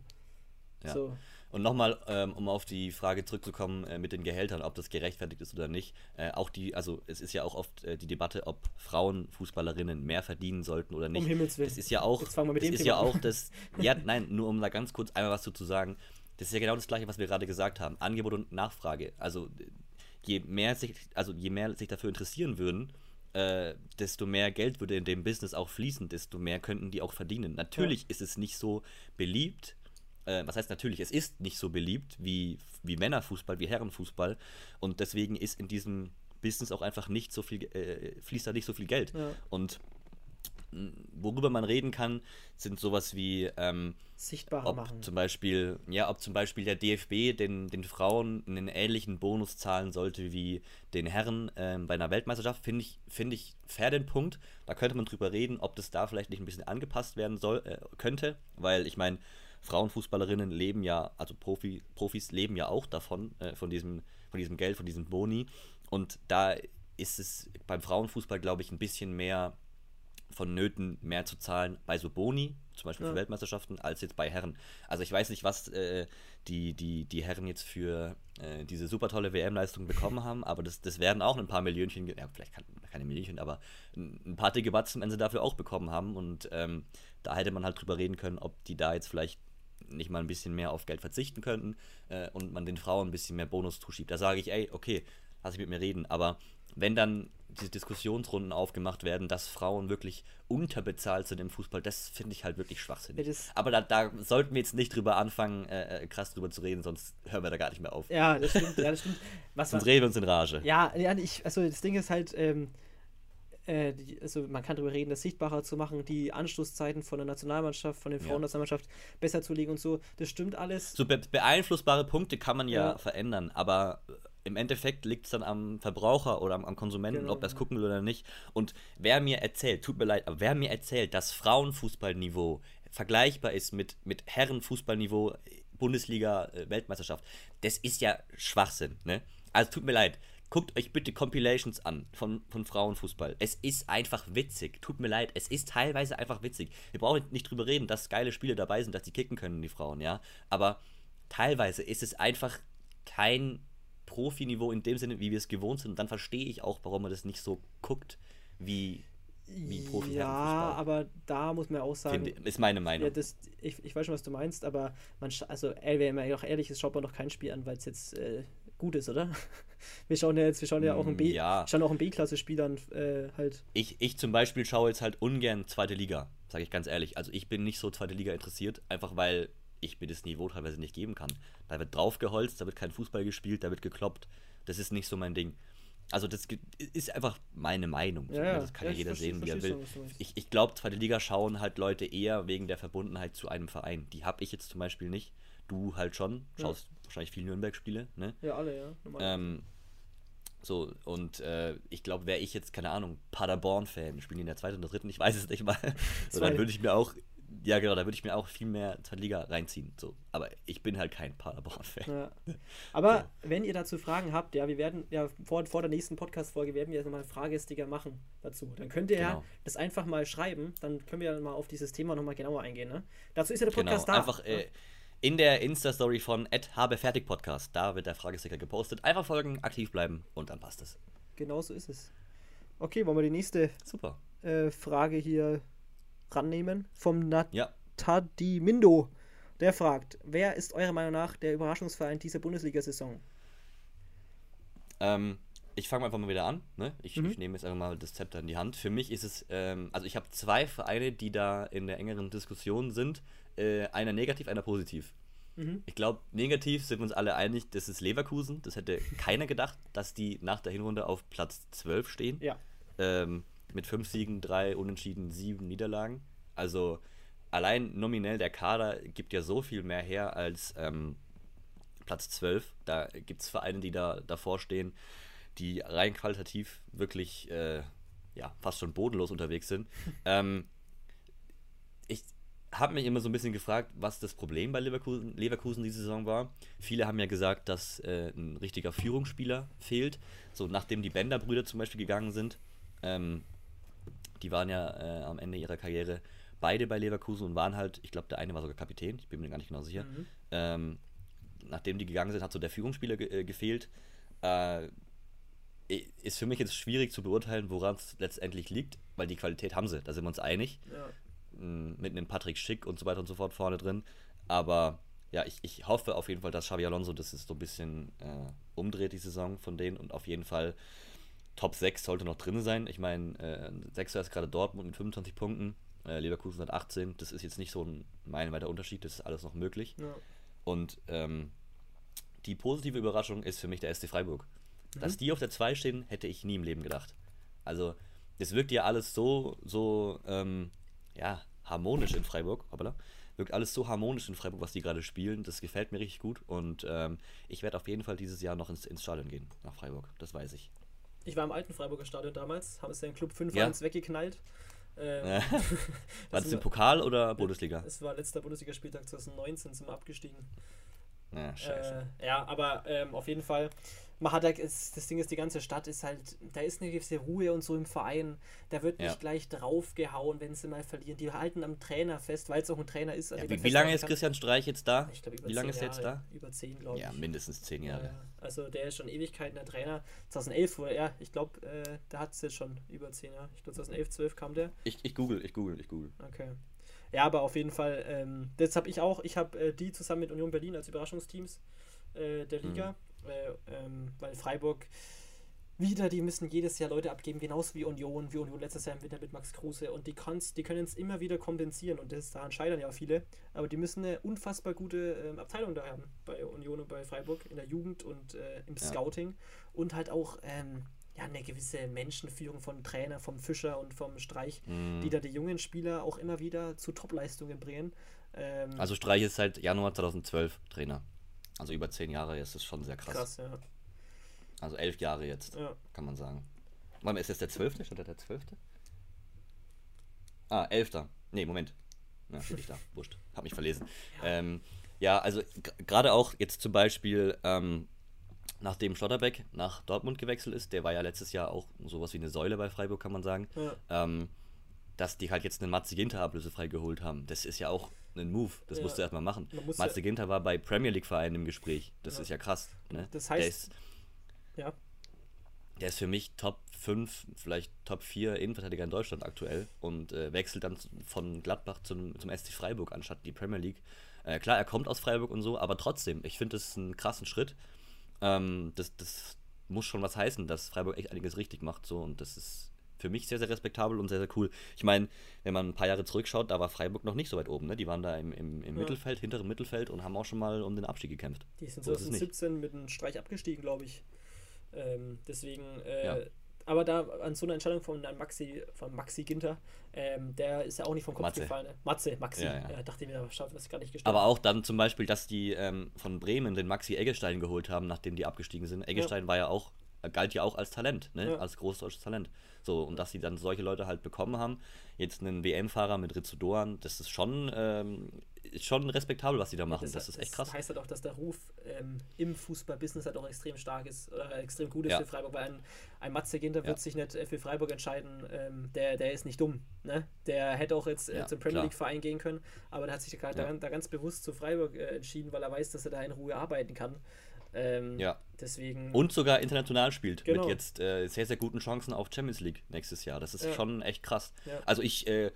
Ja. So. Und nochmal, ähm, um auf die Frage zurückzukommen äh, mit den Gehältern, ob das gerechtfertigt ist oder nicht. Äh, auch die, also es ist ja auch oft äh, die Debatte, ob Frauen Fußballerinnen mehr verdienen sollten oder nicht. Um Himmels Willen. Das ist ja auch, Jetzt fangen wir mit das dem ist Thema ja auch [LAUGHS] das. Ja, nein, nur um da ganz kurz einmal was zu sagen. Das ist ja genau das gleiche, was wir gerade gesagt haben. Angebot und Nachfrage. Also je mehr sich, also je mehr sich dafür interessieren würden, äh, desto mehr Geld würde in dem Business auch fließen, desto mehr könnten die auch verdienen. Natürlich ja. ist es nicht so beliebt, äh, was heißt natürlich, es ist nicht so beliebt wie, wie Männerfußball, wie Herrenfußball. Und deswegen ist in diesem Business auch einfach nicht so viel, äh, fließt da nicht so viel Geld. Ja. Und worüber man reden kann, sind sowas wie ähm, sichtbar ob machen. Zum Beispiel, ja, ob zum Beispiel der DFB den, den Frauen einen ähnlichen Bonus zahlen sollte wie den Herren ähm, bei einer Weltmeisterschaft, finde ich, finde ich fair den Punkt. Da könnte man drüber reden, ob das da vielleicht nicht ein bisschen angepasst werden soll, äh, könnte, weil ich meine, Frauenfußballerinnen leben ja, also Profi, Profis leben ja auch davon, äh, von, diesem, von diesem Geld, von diesem Boni. Und da ist es beim Frauenfußball, glaube ich, ein bisschen mehr vonnöten, mehr zu zahlen bei so Boni, zum Beispiel ja. für Weltmeisterschaften, als jetzt bei Herren. Also ich weiß nicht, was äh, die, die, die Herren jetzt für äh, diese super tolle WM-Leistung bekommen haben, aber das, das werden auch ein paar Millionchen, ja, vielleicht keine Millionchen, aber ein paar dicke Batzen, wenn sie dafür auch bekommen haben. Und ähm, da hätte man halt drüber reden können, ob die da jetzt vielleicht nicht mal ein bisschen mehr auf Geld verzichten könnten äh, und man den Frauen ein bisschen mehr Bonus zuschiebt. Da sage ich, ey, okay, lass ich mit mir reden. Aber wenn dann diese Diskussionsrunden aufgemacht werden, dass Frauen wirklich unterbezahlt sind im Fußball, das finde ich halt wirklich schwachsinnig. Ja, Aber da, da, sollten wir jetzt nicht drüber anfangen, äh, äh, krass drüber zu reden, sonst hören wir da gar nicht mehr auf. Ja, das stimmt. Ja, das stimmt. Was, sonst reden wir uns in Rage. Ja, ja ich, also das Ding ist halt, ähm, äh, die, also man kann darüber reden, das sichtbarer zu machen, die Anschlusszeiten von der Nationalmannschaft, von der Frauennationalmannschaft ja. besser zu legen und so. Das stimmt alles. So be beeinflussbare Punkte kann man ja, ja. verändern, aber im Endeffekt liegt es dann am Verbraucher oder am, am Konsumenten, genau, ob er es gucken will oder nicht. Und wer mir erzählt, tut mir leid, aber wer mir erzählt, dass Frauenfußballniveau vergleichbar ist mit, mit Herrenfußballniveau, Bundesliga, äh, Weltmeisterschaft, das ist ja Schwachsinn, ne? Also tut mir leid. Guckt euch bitte Compilations an von, von Frauenfußball. Es ist einfach witzig. Tut mir leid, es ist teilweise einfach witzig. Wir brauchen nicht drüber reden, dass geile Spiele dabei sind, dass die kicken können, die Frauen, ja. Aber teilweise ist es einfach kein Profiniveau in dem Sinne, wie wir es gewohnt sind. Und dann verstehe ich auch, warum man das nicht so guckt, wie, wie Profi. Ja, aber da muss man auch sagen. Finde, ist meine Meinung. Ja, das, ich, ich weiß schon, was du meinst, aber man, also, ey, wenn man auch ehrlich ist, schaut man doch kein Spiel an, weil es jetzt äh, gut ist, oder? Wir schauen ja jetzt, wir schauen ja auch ein B, ja. schauen auch ein B-Klasse-Spielern äh, halt. Ich, ich zum Beispiel schaue jetzt halt ungern zweite Liga, sage ich ganz ehrlich. Also ich bin nicht so zweite Liga interessiert, einfach weil ich mir das Niveau teilweise nicht geben kann. Da wird draufgeholzt, da wird kein Fußball gespielt, da wird gekloppt. Das ist nicht so mein Ding. Also das ist einfach meine Meinung. Ja, das kann ja, jeder sehen, wie er will. Ich, ich glaube, zweite Liga schauen halt Leute eher wegen der Verbundenheit zu einem Verein. Die habe ich jetzt zum Beispiel nicht. Du halt schon. Schaust ja. wahrscheinlich viel Nürnberg-Spiele, ne? Ja, alle, ja. Ähm, so, und äh, ich glaube, wäre ich jetzt, keine Ahnung, Paderborn-Fan, spielen die in der zweiten oder dritten, ich weiß es nicht mal, [LAUGHS] so, dann würde ich mir auch ja, genau, da würde ich mir auch viel mehr zweite Liga reinziehen. So. Aber ich bin halt kein Paderborn-Fan. Ja. [LAUGHS] Aber ja. wenn ihr dazu Fragen habt, ja, wir werden ja vor, vor der nächsten Podcast-Folge werden wir jetzt nochmal einen Fragesticker machen dazu. Dann könnt ihr genau. ja das einfach mal schreiben, dann können wir mal auf dieses Thema nochmal genauer eingehen. Ne? Dazu ist ja der Podcast genau. da. Einfach äh, in der Insta-Story von habefertigpodcast, da wird der Fragesticker gepostet. Einfach folgen, aktiv bleiben und dann passt es. Genau so ist es. Okay, wollen wir die nächste Super. Äh, Frage hier rannehmen vom Natadimindo. Der fragt, wer ist eurer Meinung nach der Überraschungsverein dieser Bundesliga-Saison? Ähm, ich fange einfach mal wieder an. Ne? Ich, mhm. ich, nehme jetzt einfach mal das Zepter in die Hand. Für mich ist es, ähm, also ich habe zwei Vereine, die da in der engeren Diskussion sind. Äh, einer negativ, einer positiv. Mhm. Ich glaube, negativ sind wir uns alle einig, das ist Leverkusen. Das hätte [LAUGHS] keiner gedacht, dass die nach der Hinrunde auf Platz 12 stehen. Ja. Ähm, mit fünf Siegen, drei Unentschieden, sieben Niederlagen. Also allein nominell der Kader gibt ja so viel mehr her als ähm, Platz 12. Da gibt es Vereine, die da davor stehen, die rein qualitativ wirklich äh, ja, fast schon bodenlos unterwegs sind. [LAUGHS] ähm, ich habe mich immer so ein bisschen gefragt, was das Problem bei Leverkusen, Leverkusen diese Saison war. Viele haben ja gesagt, dass äh, ein richtiger Führungsspieler fehlt. So nachdem die Bender-Brüder zum Beispiel gegangen sind, ähm, die waren ja äh, am Ende ihrer Karriere beide bei Leverkusen und waren halt, ich glaube, der eine war sogar Kapitän, ich bin mir gar nicht genau sicher. Mhm. Ähm, nachdem die gegangen sind, hat so der Führungsspieler ge äh, gefehlt. Äh, ist für mich jetzt schwierig zu beurteilen, woran es letztendlich liegt, weil die Qualität haben sie, da sind wir uns einig. Ja. Mit einem Patrick Schick und so weiter und so fort vorne drin. Aber ja, ich, ich hoffe auf jeden Fall, dass Xavi Alonso das ist so ein bisschen äh, umdreht, die Saison von denen und auf jeden Fall Top 6 sollte noch drin sein. Ich meine, äh, 6. ist gerade Dortmund mit 25 Punkten, äh, Leverkusen hat 18. Das ist jetzt nicht so ein meilenweiter Unterschied, das ist alles noch möglich. Ja. Und ähm, die positive Überraschung ist für mich der SC Freiburg. Mhm. Dass die auf der 2 stehen, hätte ich nie im Leben gedacht. Also, das wirkt ja alles so, so, ähm, ja, harmonisch in Freiburg. Hoppala. Wirkt alles so harmonisch in Freiburg, was die gerade spielen. Das gefällt mir richtig gut. Und ähm, ich werde auf jeden Fall dieses Jahr noch ins, ins Stadion gehen, nach Freiburg. Das weiß ich. Ich war im alten Freiburger Stadion damals, haben es den Club 5 ja. weggeknallt. Ähm, [LAUGHS] war das im Pokal oder Bundesliga? Es war letzter Bundesligaspieltag 2019, sind wir abgestiegen. Ja, scheiße. Äh, ja, aber ähm, auf jeden Fall man hat ist, das Ding ist, die ganze Stadt ist halt, da ist eine gewisse Ruhe und so im Verein. Da wird nicht ja. gleich draufgehauen, wenn sie mal verlieren. Die halten am Trainer fest, weil es auch ein Trainer ist. Ja, wie, wie lange ist Christian Streich jetzt da? Ich glaube, Wie lange ist er jetzt da? Über zehn, glaube ich. Ja, mindestens zehn Jahre. Ja, also der ist schon Ewigkeiten der Trainer. 2011, ja, ich glaube, äh, da hat es jetzt schon über zehn Jahre. Ich glaube, 2011, 12 kam der. Ich, ich google, ich google, ich google. Okay. Ja, aber auf jeden Fall, ähm, das habe ich auch. Ich habe äh, die zusammen mit Union Berlin als Überraschungsteams äh, der Liga. Mhm. Weil, ähm, weil Freiburg wieder, die müssen jedes Jahr Leute abgeben, genauso wie Union, wie Union letztes Jahr im Winter mit Max Kruse. Und die, die können es immer wieder kompensieren und das, daran scheitern ja viele. Aber die müssen eine unfassbar gute ähm, Abteilung da haben, bei Union und bei Freiburg, in der Jugend und äh, im ja. Scouting. Und halt auch, ähm, ja, eine gewisse Menschenführung von Trainer, vom Fischer und vom Streich, mm. die da die jungen Spieler auch immer wieder zu Topleistungen bringen. Ähm, also Streich ist seit Januar 2012 Trainer. Also über zehn Jahre ist es schon sehr krass. Krass, ja. Also elf Jahre jetzt, ja. kann man sagen. Warte ist das der zwölfte? Stand da der zwölfte? Ah, elfter. Nee, Moment. Na, steht nicht da. [LAUGHS] Wurscht. Hab mich verlesen. Ja, ähm, ja also gerade auch jetzt zum Beispiel, ähm, nachdem Schlotterbeck nach Dortmund gewechselt ist, der war ja letztes Jahr auch sowas wie eine Säule bei Freiburg, kann man sagen. Ja. Ähm, dass die halt jetzt einen Matze Ginter ablösefrei geholt haben. Das ist ja auch ein Move. Das ja. musst du erstmal machen. Matze ja Ginter war bei Premier League-Vereinen im Gespräch. Das ja. ist ja krass. Ne? Das heißt. Der ist, ja. Der ist für mich Top 5, vielleicht Top 4 Innenverteidiger in Deutschland aktuell und äh, wechselt dann von Gladbach zum, zum SC Freiburg anstatt die Premier League. Äh, klar, er kommt aus Freiburg und so, aber trotzdem, ich finde das einen krassen Schritt. Ähm, das, das muss schon was heißen, dass Freiburg echt einiges richtig macht so und das ist für mich sehr, sehr respektabel und sehr, sehr cool. Ich meine, wenn man ein paar Jahre zurückschaut, da war Freiburg noch nicht so weit oben. Ne? Die waren da im, im, im ja. Mittelfeld, hinteren Mittelfeld und haben auch schon mal um den Abstieg gekämpft. Die sind so 2017 mit einem Streich abgestiegen, glaube ich. Ähm, deswegen, äh, ja. aber da an so einer Entscheidung von Maxi, von Maxi Ginter, ähm, der ist ja auch nicht vom Kopf Matze. gefallen. Ne? Matze, Maxi, ja, ja. dachte ich mir, schaffen das gar nicht gestimmt. Aber auch dann zum Beispiel, dass die ähm, von Bremen den Maxi Eggestein geholt haben, nachdem die abgestiegen sind. Eggestein war ja auch galt ja auch als Talent, ne? Ja. als großdeutsches Talent. So, und dass sie dann solche Leute halt bekommen haben, jetzt einen WM-Fahrer mit Rizzo Doan, das ist schon, ähm, ist schon respektabel, was sie da machen. Das, das ist echt krass. Das heißt halt auch, dass der Ruf ähm, im Fußballbusiness halt auch extrem stark ist, oder extrem gut ist ja. für Freiburg, weil ein, ein Matze Ginter ja. wird sich nicht äh, für Freiburg entscheiden, ähm, der, der ist nicht dumm. Ne? Der hätte auch jetzt äh, zum Premier League-Verein gehen können, aber der hat sich da, da, da ganz bewusst zu Freiburg äh, entschieden, weil er weiß, dass er da in Ruhe arbeiten kann. Ähm, ja. Deswegen. Und sogar international spielt. Genau. Mit jetzt äh, sehr, sehr guten Chancen auf Champions League nächstes Jahr. Das ist ja. schon echt krass. Ja. Also ich, äh,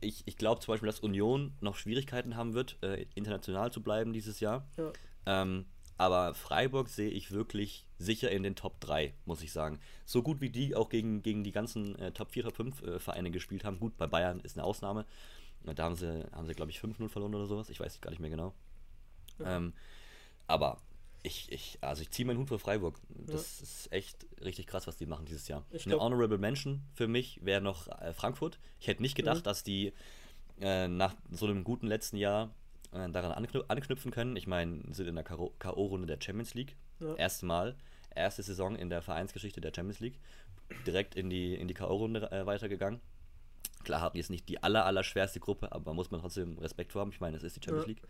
ich, ich glaube zum Beispiel, dass Union noch Schwierigkeiten haben wird, äh, international zu bleiben dieses Jahr. Ja. Ähm, aber Freiburg sehe ich wirklich sicher in den Top 3, muss ich sagen. So gut wie die auch gegen, gegen die ganzen äh, Top 4, Top 5 äh, Vereine gespielt haben. Gut, bei Bayern ist eine Ausnahme. Da haben sie, haben sie glaube ich, 5-0 verloren oder sowas. Ich weiß gar nicht mehr genau. Ähm, aber ich, ich, also ich ziehe meinen Hut für Freiburg. Das ja. ist echt richtig krass, was die machen dieses Jahr. Ich Eine glaub, Honorable Mention für mich wäre noch äh, Frankfurt. Ich hätte nicht gedacht, mhm. dass die äh, nach so einem guten letzten Jahr äh, daran anknü anknüpfen können. Ich meine, sind in der K.O.-Runde der Champions League. Ja. Erste Mal, erste Saison in der Vereinsgeschichte der Champions League. Direkt in die, in die K.O.-Runde äh, weitergegangen. Klar haben die jetzt nicht die aller, aller schwerste Gruppe, aber muss man trotzdem Respekt vor haben. Ich meine, es ist die Champions ja. League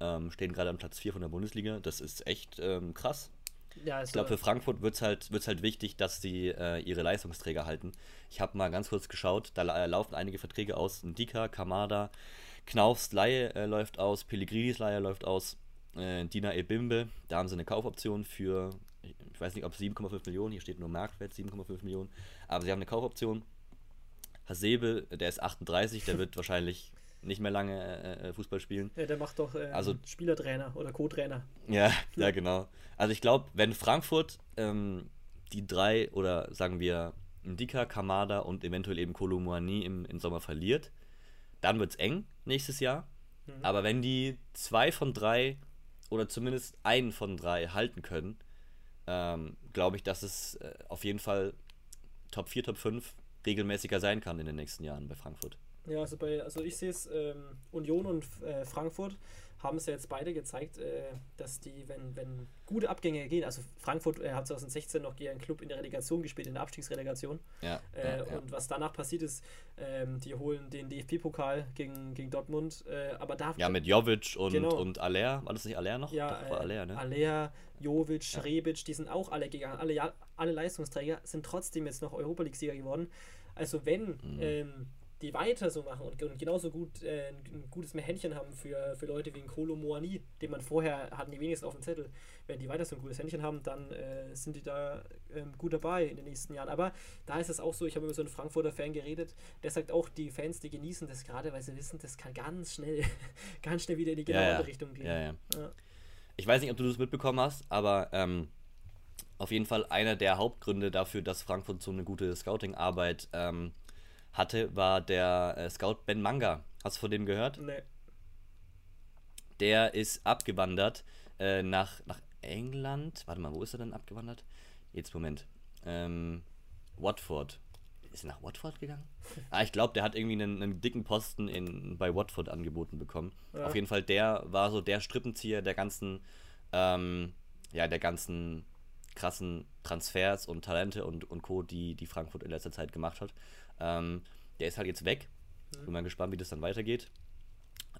ähm, stehen gerade am Platz 4 von der Bundesliga. Das ist echt ähm, krass. Ja, ich glaube, für Frankfurt wird es halt, wird's halt wichtig, dass sie äh, ihre Leistungsträger halten. Ich habe mal ganz kurz geschaut, da äh, laufen einige Verträge aus. Ndika, Kamada, Knaufs Laie äh, läuft aus, Pellegrinis Laie läuft aus, äh, Dina Ebimbe, da haben sie eine Kaufoption für, ich weiß nicht, ob 7,5 Millionen, hier steht nur Marktwert 7,5 Millionen, aber sie haben eine Kaufoption. Hasebe, der ist 38, der wird wahrscheinlich nicht mehr lange äh, äh, Fußball spielen. Ja, der macht doch äh, also, Spielertrainer oder Co-Trainer. Ja, [LAUGHS] ja, genau. Also ich glaube, wenn Frankfurt ähm, die drei oder sagen wir Ndika, Kamada und eventuell eben Kolomouani im, im Sommer verliert, dann wird es eng nächstes Jahr. Mhm. Aber wenn die zwei von drei oder zumindest einen von drei halten können, ähm, glaube ich, dass es äh, auf jeden Fall Top 4, Top 5 regelmäßiger sein kann in den nächsten Jahren bei Frankfurt. Ja, also bei, also ich sehe es, ähm, Union und äh, Frankfurt haben es ja jetzt beide gezeigt, äh, dass die, wenn, wenn gute Abgänge gehen, also Frankfurt äh, hat 2016 noch gegen einen Club in der Relegation gespielt, in der Abstiegsrelegation. Ja, äh, ja, ja. Und was danach passiert ist, ähm, die holen den DFB-Pokal gegen, gegen Dortmund, äh, aber da... Ja, mit Jovic und, genau. und Aller, war das nicht Aller noch? Ja, Doch, war Aller, ne? Aller, Jovic, ja. Rebic, die sind auch alle gegangen, alle, alle Leistungsträger sind trotzdem jetzt noch Europa League-Sieger geworden. Also wenn... Mhm. Ähm, die weiter so machen und, und genauso gut äh, ein, gutes Händchen haben für, für Leute wie ein Kolo Moani, den man vorher hatten die wenigsten auf dem Zettel. Wenn die weiter so ein gutes Händchen haben, dann äh, sind die da ähm, gut dabei in den nächsten Jahren. Aber da ist es auch so, ich habe mit so einem Frankfurter Fan geredet, der sagt auch, die Fans, die genießen das gerade, weil sie wissen, das kann ganz schnell, [LAUGHS] ganz schnell wieder in die genaue ja, ja. Richtung gehen. Ja. Ich weiß nicht, ob du das mitbekommen hast, aber ähm, auf jeden Fall einer der Hauptgründe dafür, dass Frankfurt so eine gute Scouting-Arbeit ähm, hatte, war der äh, Scout Ben Manga. Hast du von dem gehört? Nee. Der ist abgewandert äh, nach, nach England. Warte mal, wo ist er denn abgewandert? Jetzt, Moment. Ähm, Watford. Ist er nach Watford gegangen? [LAUGHS] ah, ich glaube, der hat irgendwie einen, einen, dicken Posten in, bei Watford angeboten bekommen. Ja. Auf jeden Fall, der war so der Strippenzieher der ganzen, ähm, ja, der ganzen krassen Transfers und Talente und, und Co., die, die Frankfurt in letzter Zeit gemacht hat. Ähm, der ist halt jetzt weg. Mhm. Bin mal gespannt, wie das dann weitergeht.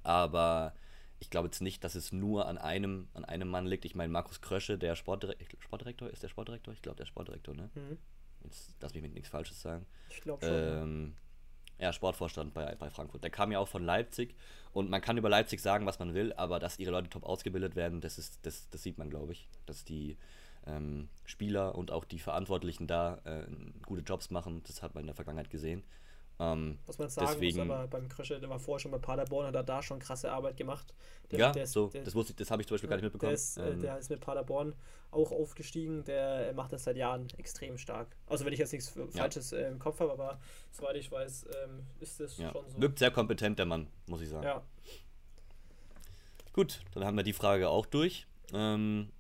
Aber ich glaube jetzt nicht, dass es nur an einem, an einem Mann liegt. Ich meine, Markus Krösche, der Sportdirektor, Sportdirektor, ist der Sportdirektor? Ich glaube, der Sportdirektor, ne? Mhm. Jetzt lass mich mit nichts Falsches sagen. Ich glaube schon. Ähm, ja, Sportvorstand bei, bei Frankfurt. Der kam ja auch von Leipzig und man kann über Leipzig sagen, was man will, aber dass ihre Leute top ausgebildet werden, das, ist, das, das sieht man, glaube ich. Dass die ähm, Spieler und auch die Verantwortlichen da äh, gute Jobs machen, das hat man in der Vergangenheit gesehen. Ähm, Was man sagen deswegen, muss, aber beim Krösche, der war vorher schon bei Paderborn, hat er da schon krasse Arbeit gemacht. Der, ja, der ist, so, der, das, das habe ich zum Beispiel gar nicht mitbekommen. Der ist, äh, ähm, der ist mit Paderborn auch aufgestiegen, der macht das seit Jahren extrem stark. Also wenn ich jetzt nichts Falsches ja. äh, im Kopf habe, aber soweit ich weiß, ähm, ist das ja. schon so. Wirkt sehr kompetent, der Mann, muss ich sagen. Ja. Gut, dann haben wir die Frage auch durch. Ähm,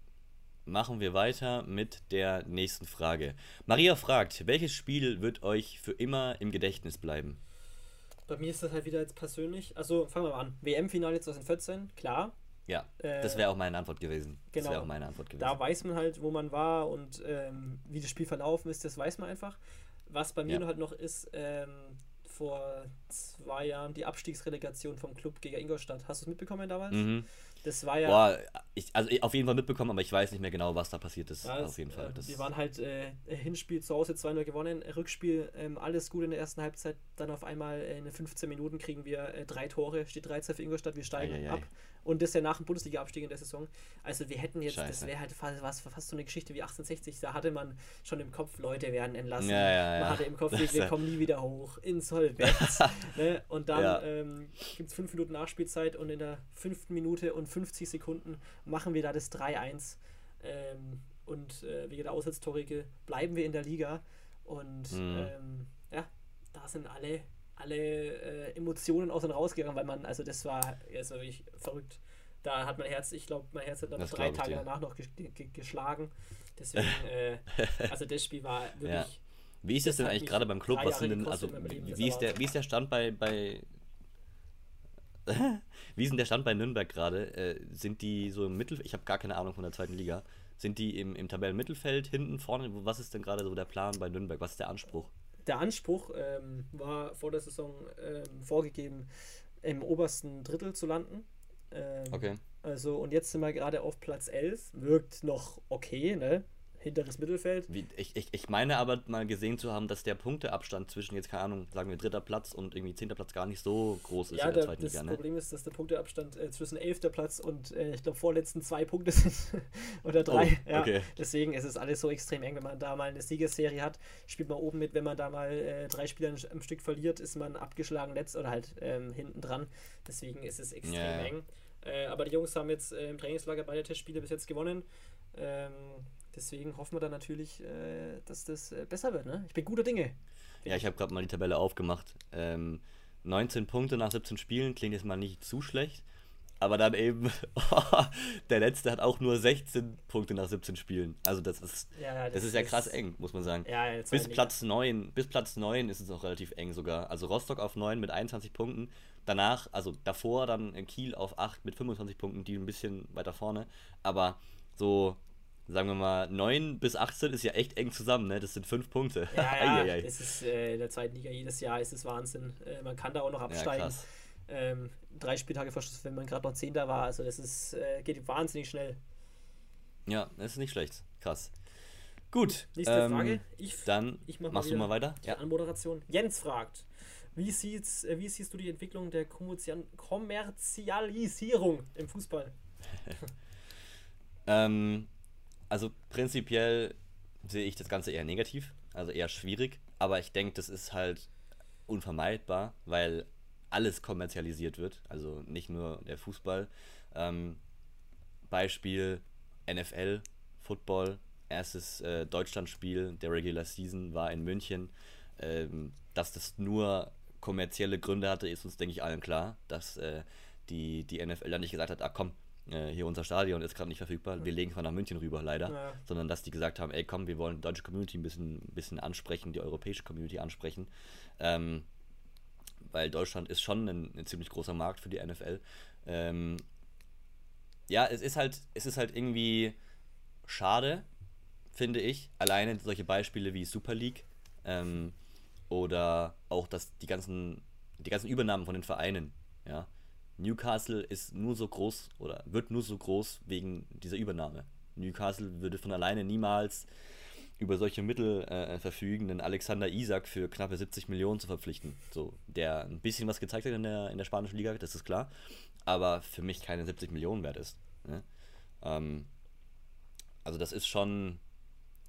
machen wir weiter mit der nächsten Frage. Maria fragt, welches Spiel wird euch für immer im Gedächtnis bleiben? Bei mir ist das halt wieder jetzt persönlich. Also fangen wir mal an. WM-Finale 2014, klar. Ja, äh, das wäre auch meine Antwort gewesen. Genau. Das wäre auch meine Antwort gewesen. Da weiß man halt, wo man war und ähm, wie das Spiel verlaufen ist, das weiß man einfach. Was bei mir ja. halt noch ist, ähm, vor zwei Jahren die Abstiegsrelegation vom Club gegen Ingolstadt. Hast du es mitbekommen damals? Mhm. Das war ja. Boah, ich, also auf jeden Fall mitbekommen, aber ich weiß nicht mehr genau, was da passiert ist. Ja, auf jeden Fall. Das wir waren halt äh, Hinspiel zu Hause 2-0 gewonnen, Rückspiel ähm, alles gut in der ersten Halbzeit. Dann auf einmal äh, in 15 Minuten kriegen wir äh, drei Tore, steht 13 für Ingolstadt, wir steigen ei, ei, ab. Und das ist ja nach dem Bundesliga-Abstieg in der Saison. Also wir hätten jetzt, Scheiße. das wäre halt fast, fast so eine Geschichte wie 1860. Da hatte man schon im Kopf, Leute werden entlassen. Ja, ja, man hatte im Kopf, wir, wir kommen nie wieder hoch. Insolvenz. [LAUGHS] ne? Und dann ähm, gibt es fünf Minuten Nachspielzeit und in der fünften Minute und 50 Sekunden machen wir da das 3-1. Ähm, und äh, wegen der Auswärtstorige bleiben wir in der Liga. Und mhm. ähm, ja, da sind alle alle äh, Emotionen aus und rausgegangen, weil man, also das war, das war wirklich verrückt. Da hat mein Herz, ich glaube, mein Herz hat dann drei Tage danach noch geschlagen. Deswegen, [LAUGHS] äh, also das Spiel war wirklich. Ja. Wie ist das, denn eigentlich gerade beim Club? Was sind denn, also wie ist, der, wie ist der Stand bei, bei [LAUGHS] wie ist denn der Stand bei Nürnberg gerade? Äh, sind die so im Mittelfeld? Ich habe gar keine Ahnung von der zweiten Liga. Sind die im, im Tabellenmittelfeld, hinten, vorne? Was ist denn gerade so der Plan bei Nürnberg? Was ist der Anspruch? Der Anspruch ähm, war vor der Saison ähm, vorgegeben, im obersten Drittel zu landen. Ähm, okay. Also, und jetzt sind wir gerade auf Platz 11. Wirkt noch okay, ne? Hinteres Mittelfeld. Wie, ich, ich, ich meine aber mal gesehen zu haben, dass der Punkteabstand zwischen jetzt, keine Ahnung, sagen wir dritter Platz und irgendwie zehnter Platz gar nicht so groß ist ja, in der, zweiten das Liga. Das ne? Problem ist, dass der Punkteabstand äh, zwischen elfter Platz und äh, ich glaube vorletzten zwei Punkte [LAUGHS] sind oder drei. Oh, ja, okay. Deswegen ist es alles so extrem eng. Wenn man da mal eine Siegesserie hat, spielt man oben mit. Wenn man da mal äh, drei Spieler am Stück verliert, ist man abgeschlagen letzt oder halt ähm, hinten dran. Deswegen ist es extrem ja, eng. Äh, aber die Jungs haben jetzt äh, im Trainingslager beide Testspiele bis jetzt gewonnen. Ähm, Deswegen hoffen wir dann natürlich, äh, dass das äh, besser wird. Ne? Ich bin guter Dinge. Ja, ich habe gerade mal die Tabelle aufgemacht. Ähm, 19 Punkte nach 17 Spielen klingt jetzt mal nicht zu schlecht. Aber dann eben, [LAUGHS] der letzte hat auch nur 16 Punkte nach 17 Spielen. Also das ist, ja, das, das ist ja krass eng, muss man sagen. Ja, bis Platz 9, bis Platz 9 ist es auch relativ eng sogar. Also Rostock auf 9 mit 21 Punkten. Danach, also davor dann Kiel auf 8 mit 25 Punkten, die ein bisschen weiter vorne. Aber so sagen wir mal, 9 bis 18 ist ja echt eng zusammen, ne? Das sind fünf Punkte. Ja, ja, [LAUGHS] es ist äh, in der zweiten Liga jedes Jahr ist es Wahnsinn. Äh, man kann da auch noch absteigen. Ja, ähm, drei Spieltage vor Schluss, wenn man gerade noch Zehnter war. Also das ist, äh, geht wahnsinnig schnell. Ja, das ist nicht schlecht. Krass. Gut. Nächste ähm, Frage. Ich, dann ich mach machst du mal weiter. Ja. Anmoderation. Jens fragt, wie, sieht's, äh, wie siehst du die Entwicklung der Kommerzialisierung im Fußball? [LAUGHS] ähm, also prinzipiell sehe ich das Ganze eher negativ, also eher schwierig, aber ich denke, das ist halt unvermeidbar, weil alles kommerzialisiert wird, also nicht nur der Fußball. Ähm, Beispiel NFL, Football, erstes äh, Deutschlandspiel der Regular Season war in München. Ähm, dass das nur kommerzielle Gründe hatte, ist uns, denke ich, allen klar, dass äh, die, die NFL dann nicht gesagt hat, ah komm, äh, hier unser Stadion ist gerade nicht verfügbar, wir legen zwar nach München rüber, leider, ja. sondern dass die gesagt haben, ey komm, wir wollen die deutsche Community ein bisschen, bisschen ansprechen, die europäische Community ansprechen. Ähm, weil Deutschland ist schon ein, ein, ziemlich großer Markt für die NFL. Ähm, ja, es ist halt, es ist halt irgendwie schade, finde ich. Alleine solche Beispiele wie Super League ähm, oder auch dass die ganzen, die ganzen Übernahmen von den Vereinen, ja. Newcastle ist nur so groß oder wird nur so groß wegen dieser Übernahme. Newcastle würde von alleine niemals über solche Mittel äh, verfügen, den Alexander Isak für knappe 70 Millionen zu verpflichten. So, der ein bisschen was gezeigt hat in der, in der spanischen Liga, das ist klar, aber für mich keine 70 Millionen wert ist. Ne? Ähm, also das ist schon,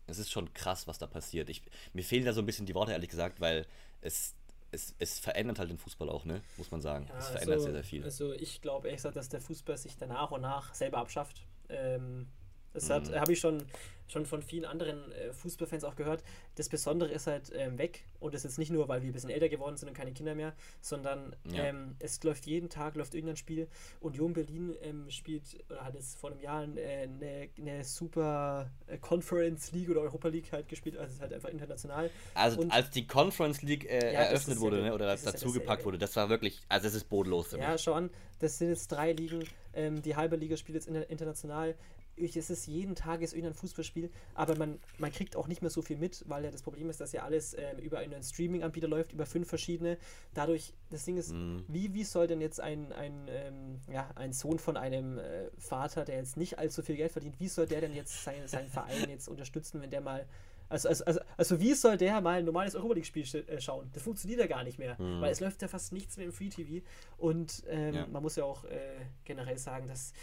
es ist schon krass, was da passiert. Ich, mir fehlen da so ein bisschen die Worte, ehrlich gesagt, weil es, es, es verändert halt den Fußball auch, ne? muss man sagen. Ja, es verändert also, sehr, sehr viel. Also ich glaube ehrlich gesagt, dass der Fußball sich da nach und nach selber abschafft. Ähm, das hat, mhm. habe ich schon, schon von vielen anderen äh, Fußballfans auch gehört. Das Besondere ist halt ähm, weg und das ist nicht nur, weil wir ein bisschen älter geworden sind und keine Kinder mehr, sondern ja. ähm, es läuft jeden Tag läuft irgendein Spiel. Union Berlin ähm, spielt oder hat es vor einem Jahr äh, eine, eine super äh, Conference League oder Europa League halt gespielt, also es ist halt einfach international. Also und als die Conference League äh, ja, eröffnet wurde ja, ne, oder dazugepackt wurde, das war wirklich, also es ist bodenlos. Ja, schau an, das sind jetzt drei Ligen. Ähm, die halbe Liga spielt jetzt international es ist jeden Tag ist irgendein Fußballspiel, aber man, man kriegt auch nicht mehr so viel mit, weil ja das Problem ist, dass ja alles ähm, über einen Streaming-Anbieter läuft, über fünf verschiedene. Dadurch, das Ding ist, mhm. wie, wie soll denn jetzt ein, ein, ähm, ja, ein Sohn von einem äh, Vater, der jetzt nicht allzu viel Geld verdient, wie soll der denn jetzt sein, seinen Verein jetzt unterstützen, wenn der mal also, also, also, also wie soll der mal ein normales Europa League-Spiel äh, schauen? Das funktioniert ja gar nicht mehr, mhm. weil es läuft ja fast nichts mehr im Free TV. Und ähm, ja. man muss ja auch äh, generell sagen, dass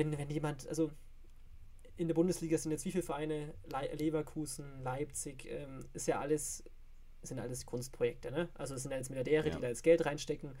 wenn, wenn jemand, also in der Bundesliga sind jetzt wie viele Vereine? Le Leverkusen, Leipzig, ähm, ist ja alles, sind alles Kunstprojekte, ne? Also es sind ja jetzt Milliardäre, ja. die da jetzt Geld reinstecken.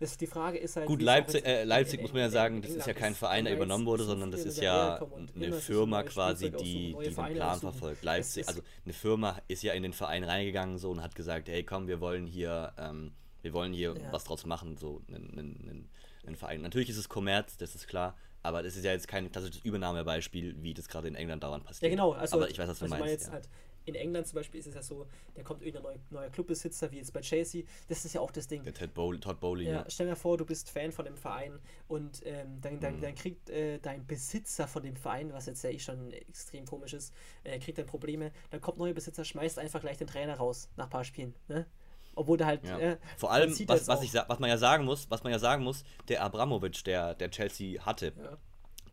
Das, die Frage ist halt. Gut, Leipzig, äh, Leipzig in, muss man ja sagen, das ist ja kein Verein, der übernommen wurde, sondern das ist ja eine Firma quasi, die, die den Plan verfolgt. Leipzig, also eine Firma ist ja in den Verein reingegangen so und hat gesagt, hey komm, wir wollen hier, ähm, wir wollen hier ja. was draus machen, so einen, einen, einen Verein. Natürlich ist es Kommerz, das ist klar, aber das ist ja jetzt kein klassisches Übernahmebeispiel, wie das gerade in England dauernd passiert. Ja, genau. Also, Aber ich weiß, was du also meinst. Ja. Halt, in England zum Beispiel ist es ja so, da kommt irgendein neuer, neuer Clubbesitzer, wie jetzt bei Chelsea. Das ist ja auch das Ding. Der Ted Bowl, Todd Bowley. Ja, ja, stell dir vor, du bist Fan von dem Verein und ähm, dann, dann, mhm. dann kriegt äh, dein Besitzer von dem Verein, was jetzt ja eh schon extrem komisch ist, äh, kriegt dann Probleme. Dann kommt neuer Besitzer, schmeißt einfach gleich den Trainer raus nach ein paar Spielen. Ne? Obwohl der halt. Ja. Äh, Vor allem, was, was, ich, was man ja sagen muss, was man ja sagen muss, der Abramovic, der, der Chelsea hatte, ja.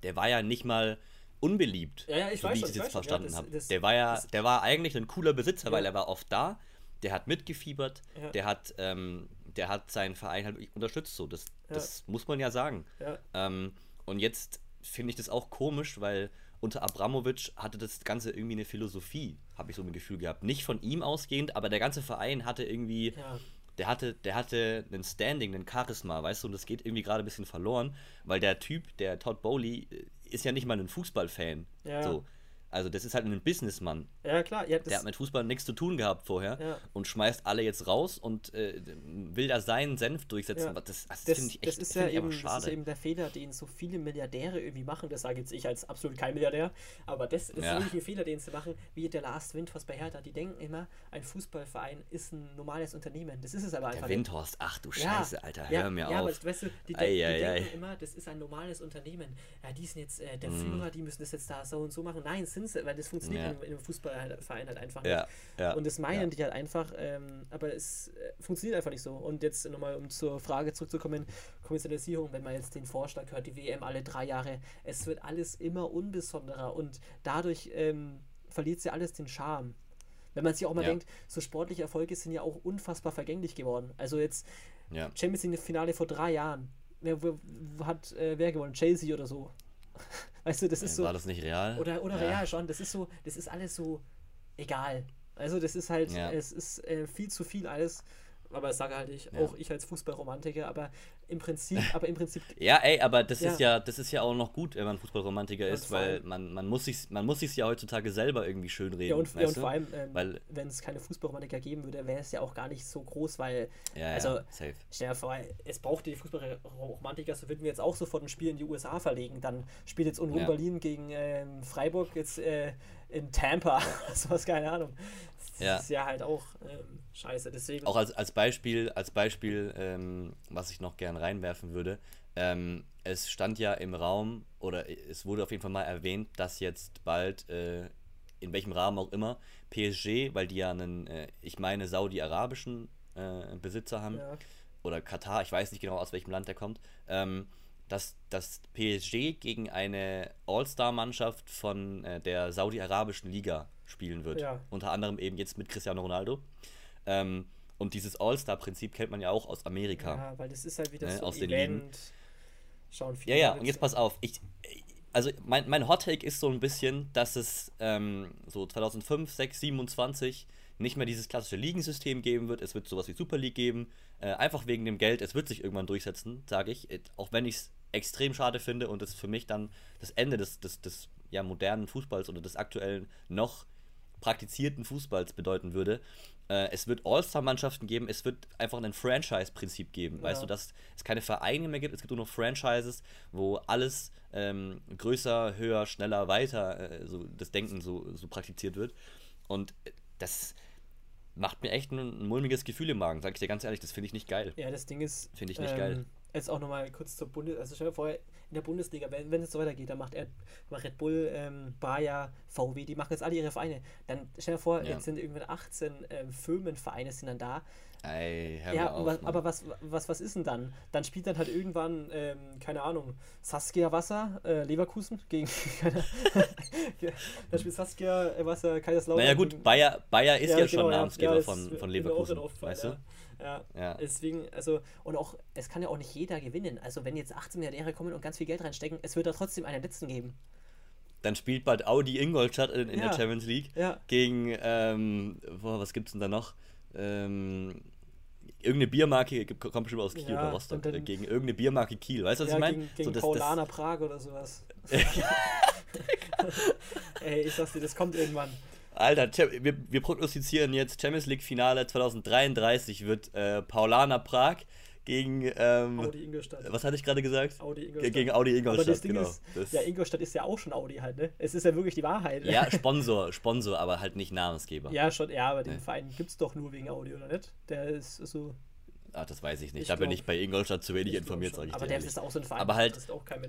der war ja nicht mal unbeliebt, ja, ja, ich so wie ich es jetzt verstanden ja, habe. Der war ja, der war eigentlich ein cooler Besitzer, weil er war oft da, der hat mitgefiebert, der hat, ähm, der hat seinen Verein halt unterstützt. So, das, das muss man ja sagen. Ähm, und jetzt finde ich das auch komisch, weil unter Abramovic hatte das Ganze irgendwie eine Philosophie, habe ich so ein Gefühl gehabt. Nicht von ihm ausgehend, aber der ganze Verein hatte irgendwie, ja. der hatte, der hatte einen Standing, einen Charisma, weißt du, und das geht irgendwie gerade ein bisschen verloren, weil der Typ, der Todd Bowley, äh, ist ja nicht mal ein Fußballfan. Ja. So. Also das ist halt ein Businessmann. Ja, klar. Ja, der hat mit Fußball nichts zu tun gehabt vorher ja. und schmeißt alle jetzt raus und äh, will da seinen Senf durchsetzen. Ja. Das, also das, das finde ich echt das ist ja eben, schade. Das ist eben der Fehler, den so viele Milliardäre irgendwie machen. Das sage jetzt ich als absolut kein Milliardär. Aber das ist ja. wirklich ein Fehler, den sie machen, wie der Last Windhorst bei Hertha. Die denken immer, ein Fußballverein ist ein normales Unternehmen. Das ist es aber einfach der Windhorst, ach du Scheiße, Alter, hör mir ja, auf. Aber, weißt du, die, ei, die ei, denken immer, das ist ein normales Unternehmen. Ja, die sind jetzt äh, der mm. Führer, die müssen das jetzt da so und so machen. Nein, sind sie, weil das funktioniert ja. in, in, einem Fußballverein halt einfach nicht. Ja, ja, und das meinen die halt einfach, ähm, aber es äh, funktioniert einfach nicht so. Und jetzt nochmal, um zur Frage zurückzukommen, Kommerzialisierung, wenn man jetzt den Vorschlag hört, die WM alle drei Jahre, es wird alles immer unbesonderer und dadurch ähm, verliert sie alles den Charme. Wenn man sich auch mal ja. denkt, so sportliche Erfolge sind ja auch unfassbar vergänglich geworden. Also jetzt ja. Champions League Finale vor drei Jahren. Wer, wer hat äh, wer gewonnen? Chelsea oder so. Weißt du, das ist so. War das nicht real? Oder, oder ja. real schon. Das ist so, das ist alles so egal. Also das ist halt, ja. es ist äh, viel zu viel alles, aber das sage halt ich, ja. auch ich als Fußballromantiker, aber im Prinzip, [LAUGHS] aber im Prinzip. ja, ey, aber das ja. ist ja, das ist ja auch noch gut, wenn man Fußballromantiker ist, weil man, man muss sich man muss sich ja heutzutage selber irgendwie schön reden. Ja, und, ja, und vor allem, ähm, wenn es keine Fußballromantiker geben würde, wäre es ja auch gar nicht so groß, weil ja, also safe. stell dir vor, es braucht die Fußballromantiker, so würden wir jetzt auch sofort ein Spiel in die USA verlegen. Dann spielt jetzt Union Berlin gegen ähm, Freiburg jetzt äh, in Tampa, [LAUGHS] sowas, keine Ahnung. Das ja. ist ja halt auch ähm, scheiße. Deswegen. Auch als, als Beispiel, als Beispiel ähm, was ich noch gern reinwerfen würde, ähm, es stand ja im Raum, oder es wurde auf jeden Fall mal erwähnt, dass jetzt bald, äh, in welchem Rahmen auch immer, PSG, weil die ja einen, äh, ich meine, saudi-arabischen äh, Besitzer haben, ja. oder Katar, ich weiß nicht genau, aus welchem Land der kommt, ähm, dass das PSG gegen eine All-Star-Mannschaft von äh, der saudi-arabischen Liga spielen wird. Ja. Unter anderem eben jetzt mit Cristiano Ronaldo. Ähm, und dieses All-Star-Prinzip kennt man ja auch aus Amerika. Ja, weil das ist halt wieder ne, so aus Event. Den Ligen. Schauen viele ja, ja, und jetzt pass auf. Ich, also mein, mein Hot Take ist so ein bisschen, dass es ähm, so 2005, 6, 27 nicht mehr dieses klassische Ligensystem geben wird. Es wird sowas wie Super League geben. Äh, einfach wegen dem Geld. Es wird sich irgendwann durchsetzen, sage ich. Auch wenn ich es extrem schade finde und es für mich dann das Ende des, des, des ja, modernen Fußballs oder des aktuellen noch praktizierten Fußballs bedeuten würde. Äh, es wird All-Star-Mannschaften geben, es wird einfach ein Franchise-Prinzip geben. Ja. Weißt du, dass es keine Vereine mehr gibt, es gibt nur noch Franchises, wo alles ähm, größer, höher, schneller, weiter, äh, so das Denken so, so praktiziert wird. Und das macht mir echt ein, ein mulmiges Gefühl im Magen, sag ich dir ganz ehrlich, das finde ich nicht geil. Ja, das Ding ist. Finde ich nicht ähm, geil. Jetzt auch nochmal kurz zur Bundes... Also stell dir vor, in der Bundesliga, wenn, wenn es so weitergeht, dann macht er Red Bull, ähm, Bayer, VW, die machen jetzt alle ihre Vereine. Dann stell dir vor, ja. jetzt sind irgendwie 18 ähm, Firmenvereine sind dann da. Ey, ja, auf, was, aber was, was, was ist denn dann? Dann spielt dann halt irgendwann, ähm, keine Ahnung, Saskia Wasser, äh, Leverkusen gegen. [LAUGHS] dann spielt Saskia Wasser, Kaiserslautern. Naja, gut, Bayer, Bayer ist ja, ja genau, schon Namensgeber ja, von, von Leverkusen. Weißt du? Ja. ja. Deswegen, also, und auch, es kann ja auch nicht jeder gewinnen. Also, wenn jetzt 18 Milliardäre kommen und ganz viel Geld reinstecken, es wird da trotzdem einen letzten geben. Dann spielt bald Audi Ingolstadt in, in ja. der Champions League gegen, ähm, boah, was gibt's denn da noch? Ähm, irgendeine Biermarke, kommt bestimmt aus Kiel ja, oder Rostock, dann, gegen irgendeine Biermarke Kiel, weißt du, was ja, ich meine? Gegen, gegen so, Paulaner das, Prag oder sowas. [LAUGHS] Ey, ich sag's dir, das kommt irgendwann. Alter, wir, wir prognostizieren jetzt Champions League Finale 2033 wird äh, Paulaner Prag gegen ähm, Audi Ingolstadt. Was hatte ich gerade gesagt? Audi Ingolstadt. Gegen Audi Ingolstadt, aber das Ding genau. Ist, das ja, Ingolstadt ist ja auch schon Audi halt, ne? Es ist ja wirklich die Wahrheit. Ja, [LAUGHS] Sponsor, Sponsor, aber halt nicht Namensgeber. Ja, schon, ja, aber den nee. Verein gibt es doch nur wegen Audi, oder nicht? Der ist so Ach, das weiß ich nicht. Ich da bin ich bei Ingolstadt zu wenig informiert, sage ich Aber der ist auch so ein Verein. Aber halt,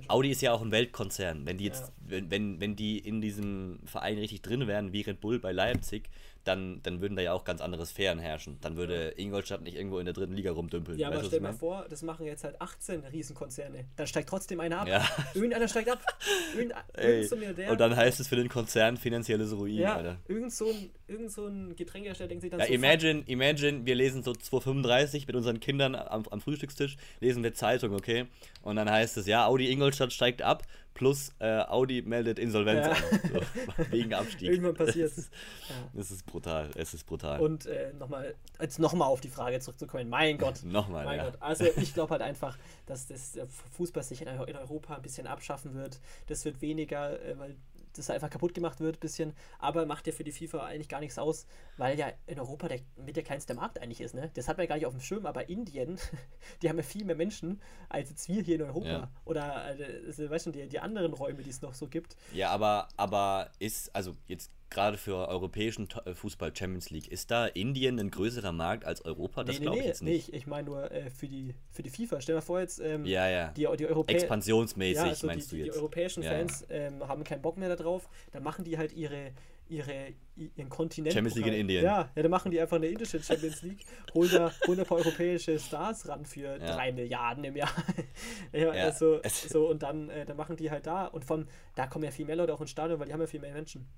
Audi ist ja auch ein Weltkonzern. Wenn die jetzt, ja. wenn, wenn, wenn die in diesem Verein richtig drin wären, wie Red Bull bei Leipzig, dann, dann würden da ja auch ganz andere Sphären herrschen. Dann würde Ingolstadt nicht irgendwo in der dritten Liga rumdümpeln. Ja, aber stell dir mal vor, das machen jetzt halt 18 Riesenkonzerne. Dann steigt trotzdem einer ab. Ja. Irgendeiner steigt ab. [LAUGHS] Irgend, Ey, so und dann heißt es für den Konzern finanzielles Ruin, ja, Alter. Irgend so ein, irgend so ein Getränkehersteller denkt sich dann ja, so. Imagine, imagine, wir lesen so 235 mit unseren Kindern am, am Frühstückstisch, lesen wir Zeitung, okay? Und dann heißt es, ja, Audi Ingolstadt steigt ab plus äh, Audi meldet Insolvenz ja. an. [LAUGHS] So, wegen Abstieg. Irgendwann passiert es. Ja. Es ist brutal. Es ist brutal. Und äh, nochmal, jetzt nochmal auf die Frage zurückzukommen. Mein Gott. [LAUGHS] nochmal, mein ja. Gott. Also ich glaube halt einfach, dass das Fußball sich in Europa ein bisschen abschaffen wird. Das wird weniger, äh, weil das einfach kaputt gemacht wird, ein bisschen. Aber macht ja für die FIFA eigentlich gar nichts aus, weil ja in Europa der, mit der kleinste Markt eigentlich ist. Ne? Das hat man ja gar nicht auf dem Schirm, aber Indien, [LAUGHS] die haben ja viel mehr Menschen als jetzt wir hier in Europa. Ja. Oder, also, weißt du, die, die anderen Räume, die es noch so gibt. Ja, aber, aber ist, also jetzt gerade für europäischen äh, Fußball Champions League, ist da Indien ein größerer Markt als Europa? Das nee, glaube nee, ich jetzt nicht. Nee, ich, meine nur äh, für, die, für die FIFA. Stell dir mal vor jetzt, ähm, ja, ja. Die, die Europäer Expansionsmäßig ja, also meinst die, du jetzt? Die europäischen ja, Fans ähm, haben keinen Bock mehr darauf. Dann machen die halt ihre, ihre, ihren Kontinent. Champions League in Indien. Ja, ja, dann machen die einfach eine indische Champions League, holen da, holen da ein paar europäische Stars ran für ja. drei Milliarden im Jahr. [LAUGHS] ja, ja. Also, [LAUGHS] so, und dann, äh, dann machen die halt da und von da kommen ja viel mehr Leute auch ins Stadion, weil die haben ja viel mehr Menschen.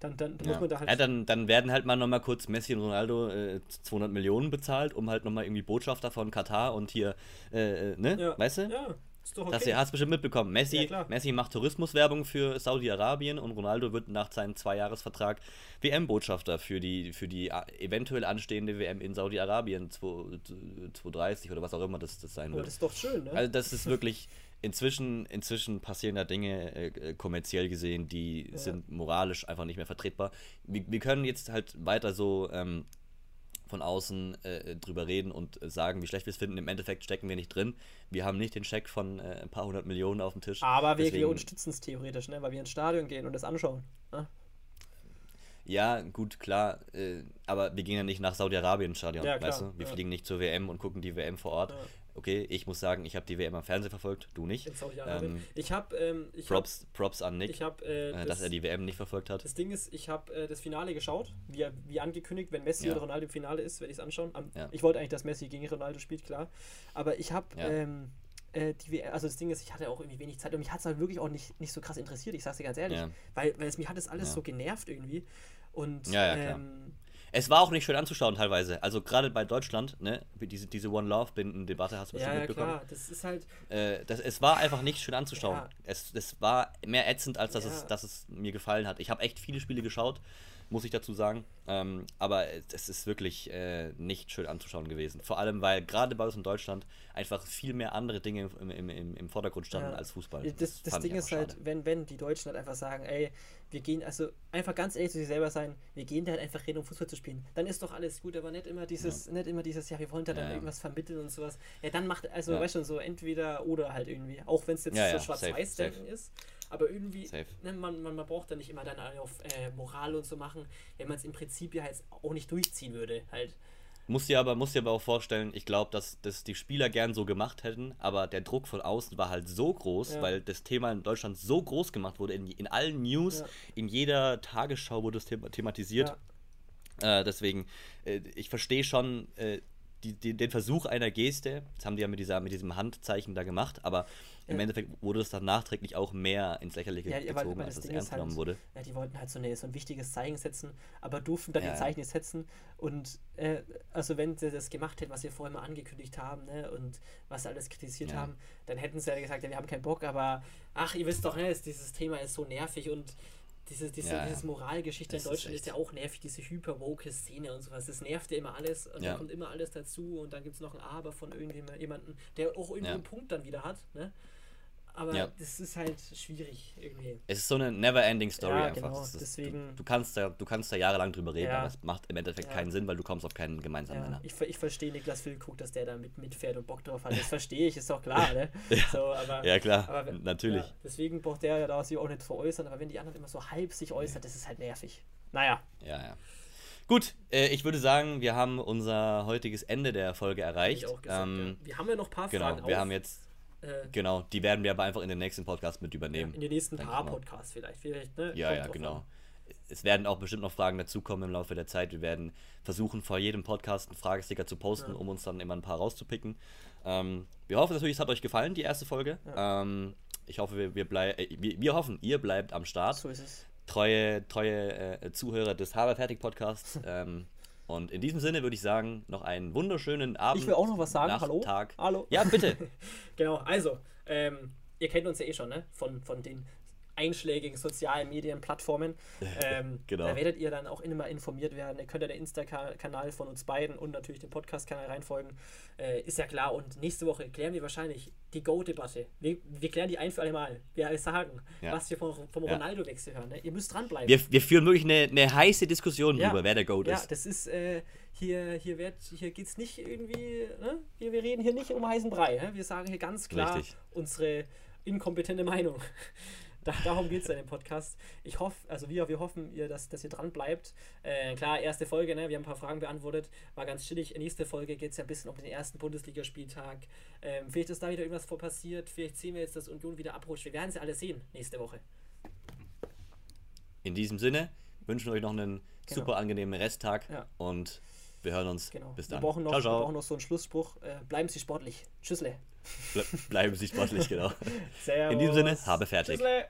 Dann, dann, ja. muss man da halt. Ja, dann, dann werden halt mal nochmal kurz Messi und Ronaldo äh, 200 Millionen bezahlt, um halt nochmal irgendwie Botschafter von Katar und hier, äh, äh, ne? Ja. Weißt du? Ja. Ist doch Das okay. ihr hast bestimmt mitbekommen. Messi, Ja. Messi macht Tourismuswerbung für Saudi-Arabien und Ronaldo wird nach seinem Zweijahresvertrag WM-Botschafter für die, für die a- eventuell anstehende WM in Saudi-Arabien 2030 oder was auch immer das, das sein wird. das ist doch schön, ne? Also das ist wirklich inzwischen inzwischen passieren da Dinge äh, kommerziell gesehen, die Ja. sind moralisch einfach nicht mehr vertretbar. Wir, wir können jetzt halt weiter so ähm, von außen äh, drüber reden und äh, sagen, wie schlecht wir es finden. Im Endeffekt stecken wir nicht drin. Wir haben nicht den Scheck von äh, ein paar hundert Millionen auf dem Tisch. Aber wir, wir unterstützen es theoretisch, ne? weil wir ins Stadion gehen und das anschauen. Ne? Ja, gut, klar. Äh, aber wir gehen ja nicht nach Saudi-Arabien ins Stadion, Ja, weißt du? Wir ja. fliegen nicht zur WM und gucken die WM vor Ort. Ja. Okay, ich muss sagen, ich habe die WM am Fernsehen verfolgt, du nicht. Saudi-Arabien. Ähm, ich habe, ähm, ich Props, Props an hab, Nick, ich habe, äh, äh, das, dass er die WM nicht verfolgt hat. das Ding ist, ich habe äh, das Finale geschaut, wie, wie angekündigt, wenn Messi Ja. oder Ronaldo im Finale ist, werde ich es anschauen. Am, Ja. Ich wollte eigentlich, dass Messi gegen Ronaldo spielt, klar. Aber ich habe, Ja. ähm, äh, die WM, also das Ding ist, ich hatte auch irgendwie wenig Zeit und mich hat es halt wirklich auch nicht, nicht so krass interessiert, ich sag's dir ganz ehrlich. Weil, weil es mich hat das alles so genervt irgendwie. Und Ja, ja, ähm, Es war auch nicht schön anzuschauen teilweise. Also gerade bei Deutschland, ne, diese, diese One Love Binden Debatte hast du bestimmt ja, ja, mitbekommen. klar, das ist halt, Äh, das, es war einfach nicht schön anzuschauen. Ja. Es, es war mehr ätzend, als dass, Ja. es, dass es mir gefallen hat. Ich habe echt viele Spiele geschaut, muss ich dazu sagen. Ähm, aber es ist wirklich äh, nicht schön anzuschauen gewesen. Vor allem, weil gerade bei uns in Deutschland einfach viel mehr andere Dinge im, im, im, im Vordergrund standen Ja. als Fußball. Das, das ich Ding ist halt, schade. wenn, wenn die Deutschen halt einfach sagen, ey, wir gehen, also einfach ganz ehrlich zu sich selber sein, wir gehen da halt einfach hin, um Fußball zu spielen. Dann ist doch alles gut, aber nicht immer dieses, nicht immer dieses, ja, wir wollen da dann Ja, ja. irgendwas vermitteln und sowas. Ja, dann macht, also Ja. weißt du, so entweder oder halt irgendwie. Auch wenn es jetzt Ja, so ja, schwarz-weiß-denken ist. Aber irgendwie, ne, man, man, man braucht da nicht immer dann auf äh, Moral und so machen, wenn man es im Prinzip ja jetzt auch nicht durchziehen würde. Halt. Muss dir aber, muss dir aber auch vorstellen, ich glaube, dass das die Spieler gern so gemacht hätten, aber der Druck von außen war halt so groß, Ja. weil das Thema in Deutschland so groß gemacht wurde. In, in allen News, Ja. in jeder Tagesschau wurde es thema thematisiert. Äh, deswegen, äh, ich verstehe schon äh, die, die, den Versuch einer Geste, das haben die ja mit, dieser, mit diesem Handzeichen da gemacht, aber im Ja. Endeffekt wurde es dann nachträglich auch mehr ins Lächerliche Ja, gezogen, als das es ernst halt, genommen wurde. ja, die wollten halt so, eine, so ein wichtiges Zeichen setzen, aber durften dann Ja, die. Zeichen nicht setzen. Und äh, also wenn sie das gemacht hätten, was wir vorher mal angekündigt haben, ne, und was sie alles kritisiert haben, dann hätten sie ja gesagt, ja, wir haben keinen Bock, aber ach, ihr wisst doch, ne, es- dieses Thema ist so nervig und diese, diese, Ja, dieses Moralgeschichte in ist Deutschland ist, echt- ja auch nervig, diese hyper-woke Szene und sowas. Das nervt ja immer alles und Ja. da kommt immer alles dazu und dann gibt es noch ein Aber von irgendjemandem, der auch irgendwie Ja. einen Punkt dann wieder hat. Ne? Aber Ja. das ist halt schwierig irgendwie. Es ist so eine never-ending Story Ja, einfach. genau, ist, deswegen- du, du, kannst da, du kannst da jahrelang drüber reden, Ja. aber es macht im Endeffekt keinen Sinn, weil du kommst auf keinen gemeinsamen Nenner. ich, ich verstehe Niklas Füllkrug, dass der da mit, mitfährt und Bock drauf hat. Das verstehe ich, ist doch klar, ne? [LAUGHS] So, aber, Ja, klar, aber natürlich. Deswegen braucht der ja da sich auch nicht zu äußern, aber wenn die anderen immer so halb sich äußern, das ist halt nervig. Naja, Ja, ja. Gut, äh, ich würde sagen, wir haben unser heutiges Ende der Folge erreicht. gesagt. ähm. Wir haben ja noch ein paar Genau, Fragen wir auf, haben jetzt, äh, genau, die werden wir aber einfach in den nächsten Podcast mit übernehmen. in den nächsten paar. Podcasts vielleicht. vielleicht ne? Ja, Kommt ja, genau. an. Es werden auch bestimmt noch Fragen dazukommen im Laufe der Zeit. Wir werden versuchen, vor jedem Podcast einen Fragesticker zu posten, Ja. um uns dann immer ein paar rauszupicken. Ähm, wir hoffen natürlich, es hat euch gefallen, die erste Folge. Ähm, ich hoffe, wir, wir, blei äh, wir, wir hoffen, ihr bleibt am Start. So ist es. Treue, treue äh, Zuhörer des Haber Fertig Podcasts. [LAUGHS] ähm, und in diesem Sinne würde ich sagen, noch einen wunderschönen Abend. Ich will auch noch was sagen. Nacht, Hallo? Tag. Hallo? Ja, bitte. [LAUGHS] Genau, also, ähm, ihr kennt uns ja eh schon, ne? Von, von den einschlägigen sozialen Medienplattformen. [LAUGHS] Ähm, Genau. Da werdet ihr dann auch immer informiert werden. Ihr könnt ja den Insta-Kanal von uns beiden und natürlich den Podcast-Kanal reinfolgen. Äh, ist ja klar. Und nächste Woche klären wir wahrscheinlich die Go-Debatte. Wir, wir klären die ein für alle Mal. Wir sagen, Ja. was wir vom, vom Ja. Ronaldo-Wechsel hören. Ne? Ihr müsst dranbleiben. Wir, wir führen wirklich eine, eine heiße Diskussion Ja. darüber, wer der Goat Ja, ist. das ist, äh, hier, hier, wird, hier geht es nicht irgendwie, ne? wir, wir reden hier nicht um heißen Brei. Ne? Wir sagen hier ganz klar Richtig. unsere inkompetente Meinung. Da, darum geht es in dem Podcast. Ich hoffe, also wir, wir hoffen, ihr, dass, dass ihr dran bleibt. Äh, klar, erste Folge, ne? wir haben ein paar Fragen beantwortet, war ganz chillig. Nächste Folge geht es ja ein bisschen um den ersten Bundesligaspieltag. Ähm, vielleicht ist da wieder irgendwas vor passiert, vielleicht sehen wir jetzt, dass Union wieder abrutscht. Wir werden sie alle sehen nächste Woche. In diesem Sinne wünschen wir euch noch einen Genau. super angenehmen Resttag Ja. und wir hören uns. Genau. Bis Wir dann. brauchen noch, ciao, wir ciao. brauchen noch so einen Schlussspruch. Äh, bleiben Sie sportlich. Tschüssle. Ble bleiben Sie sportlich, [LAUGHS] genau. Servus. In diesem Sinne, habe fertig. Tschüssle.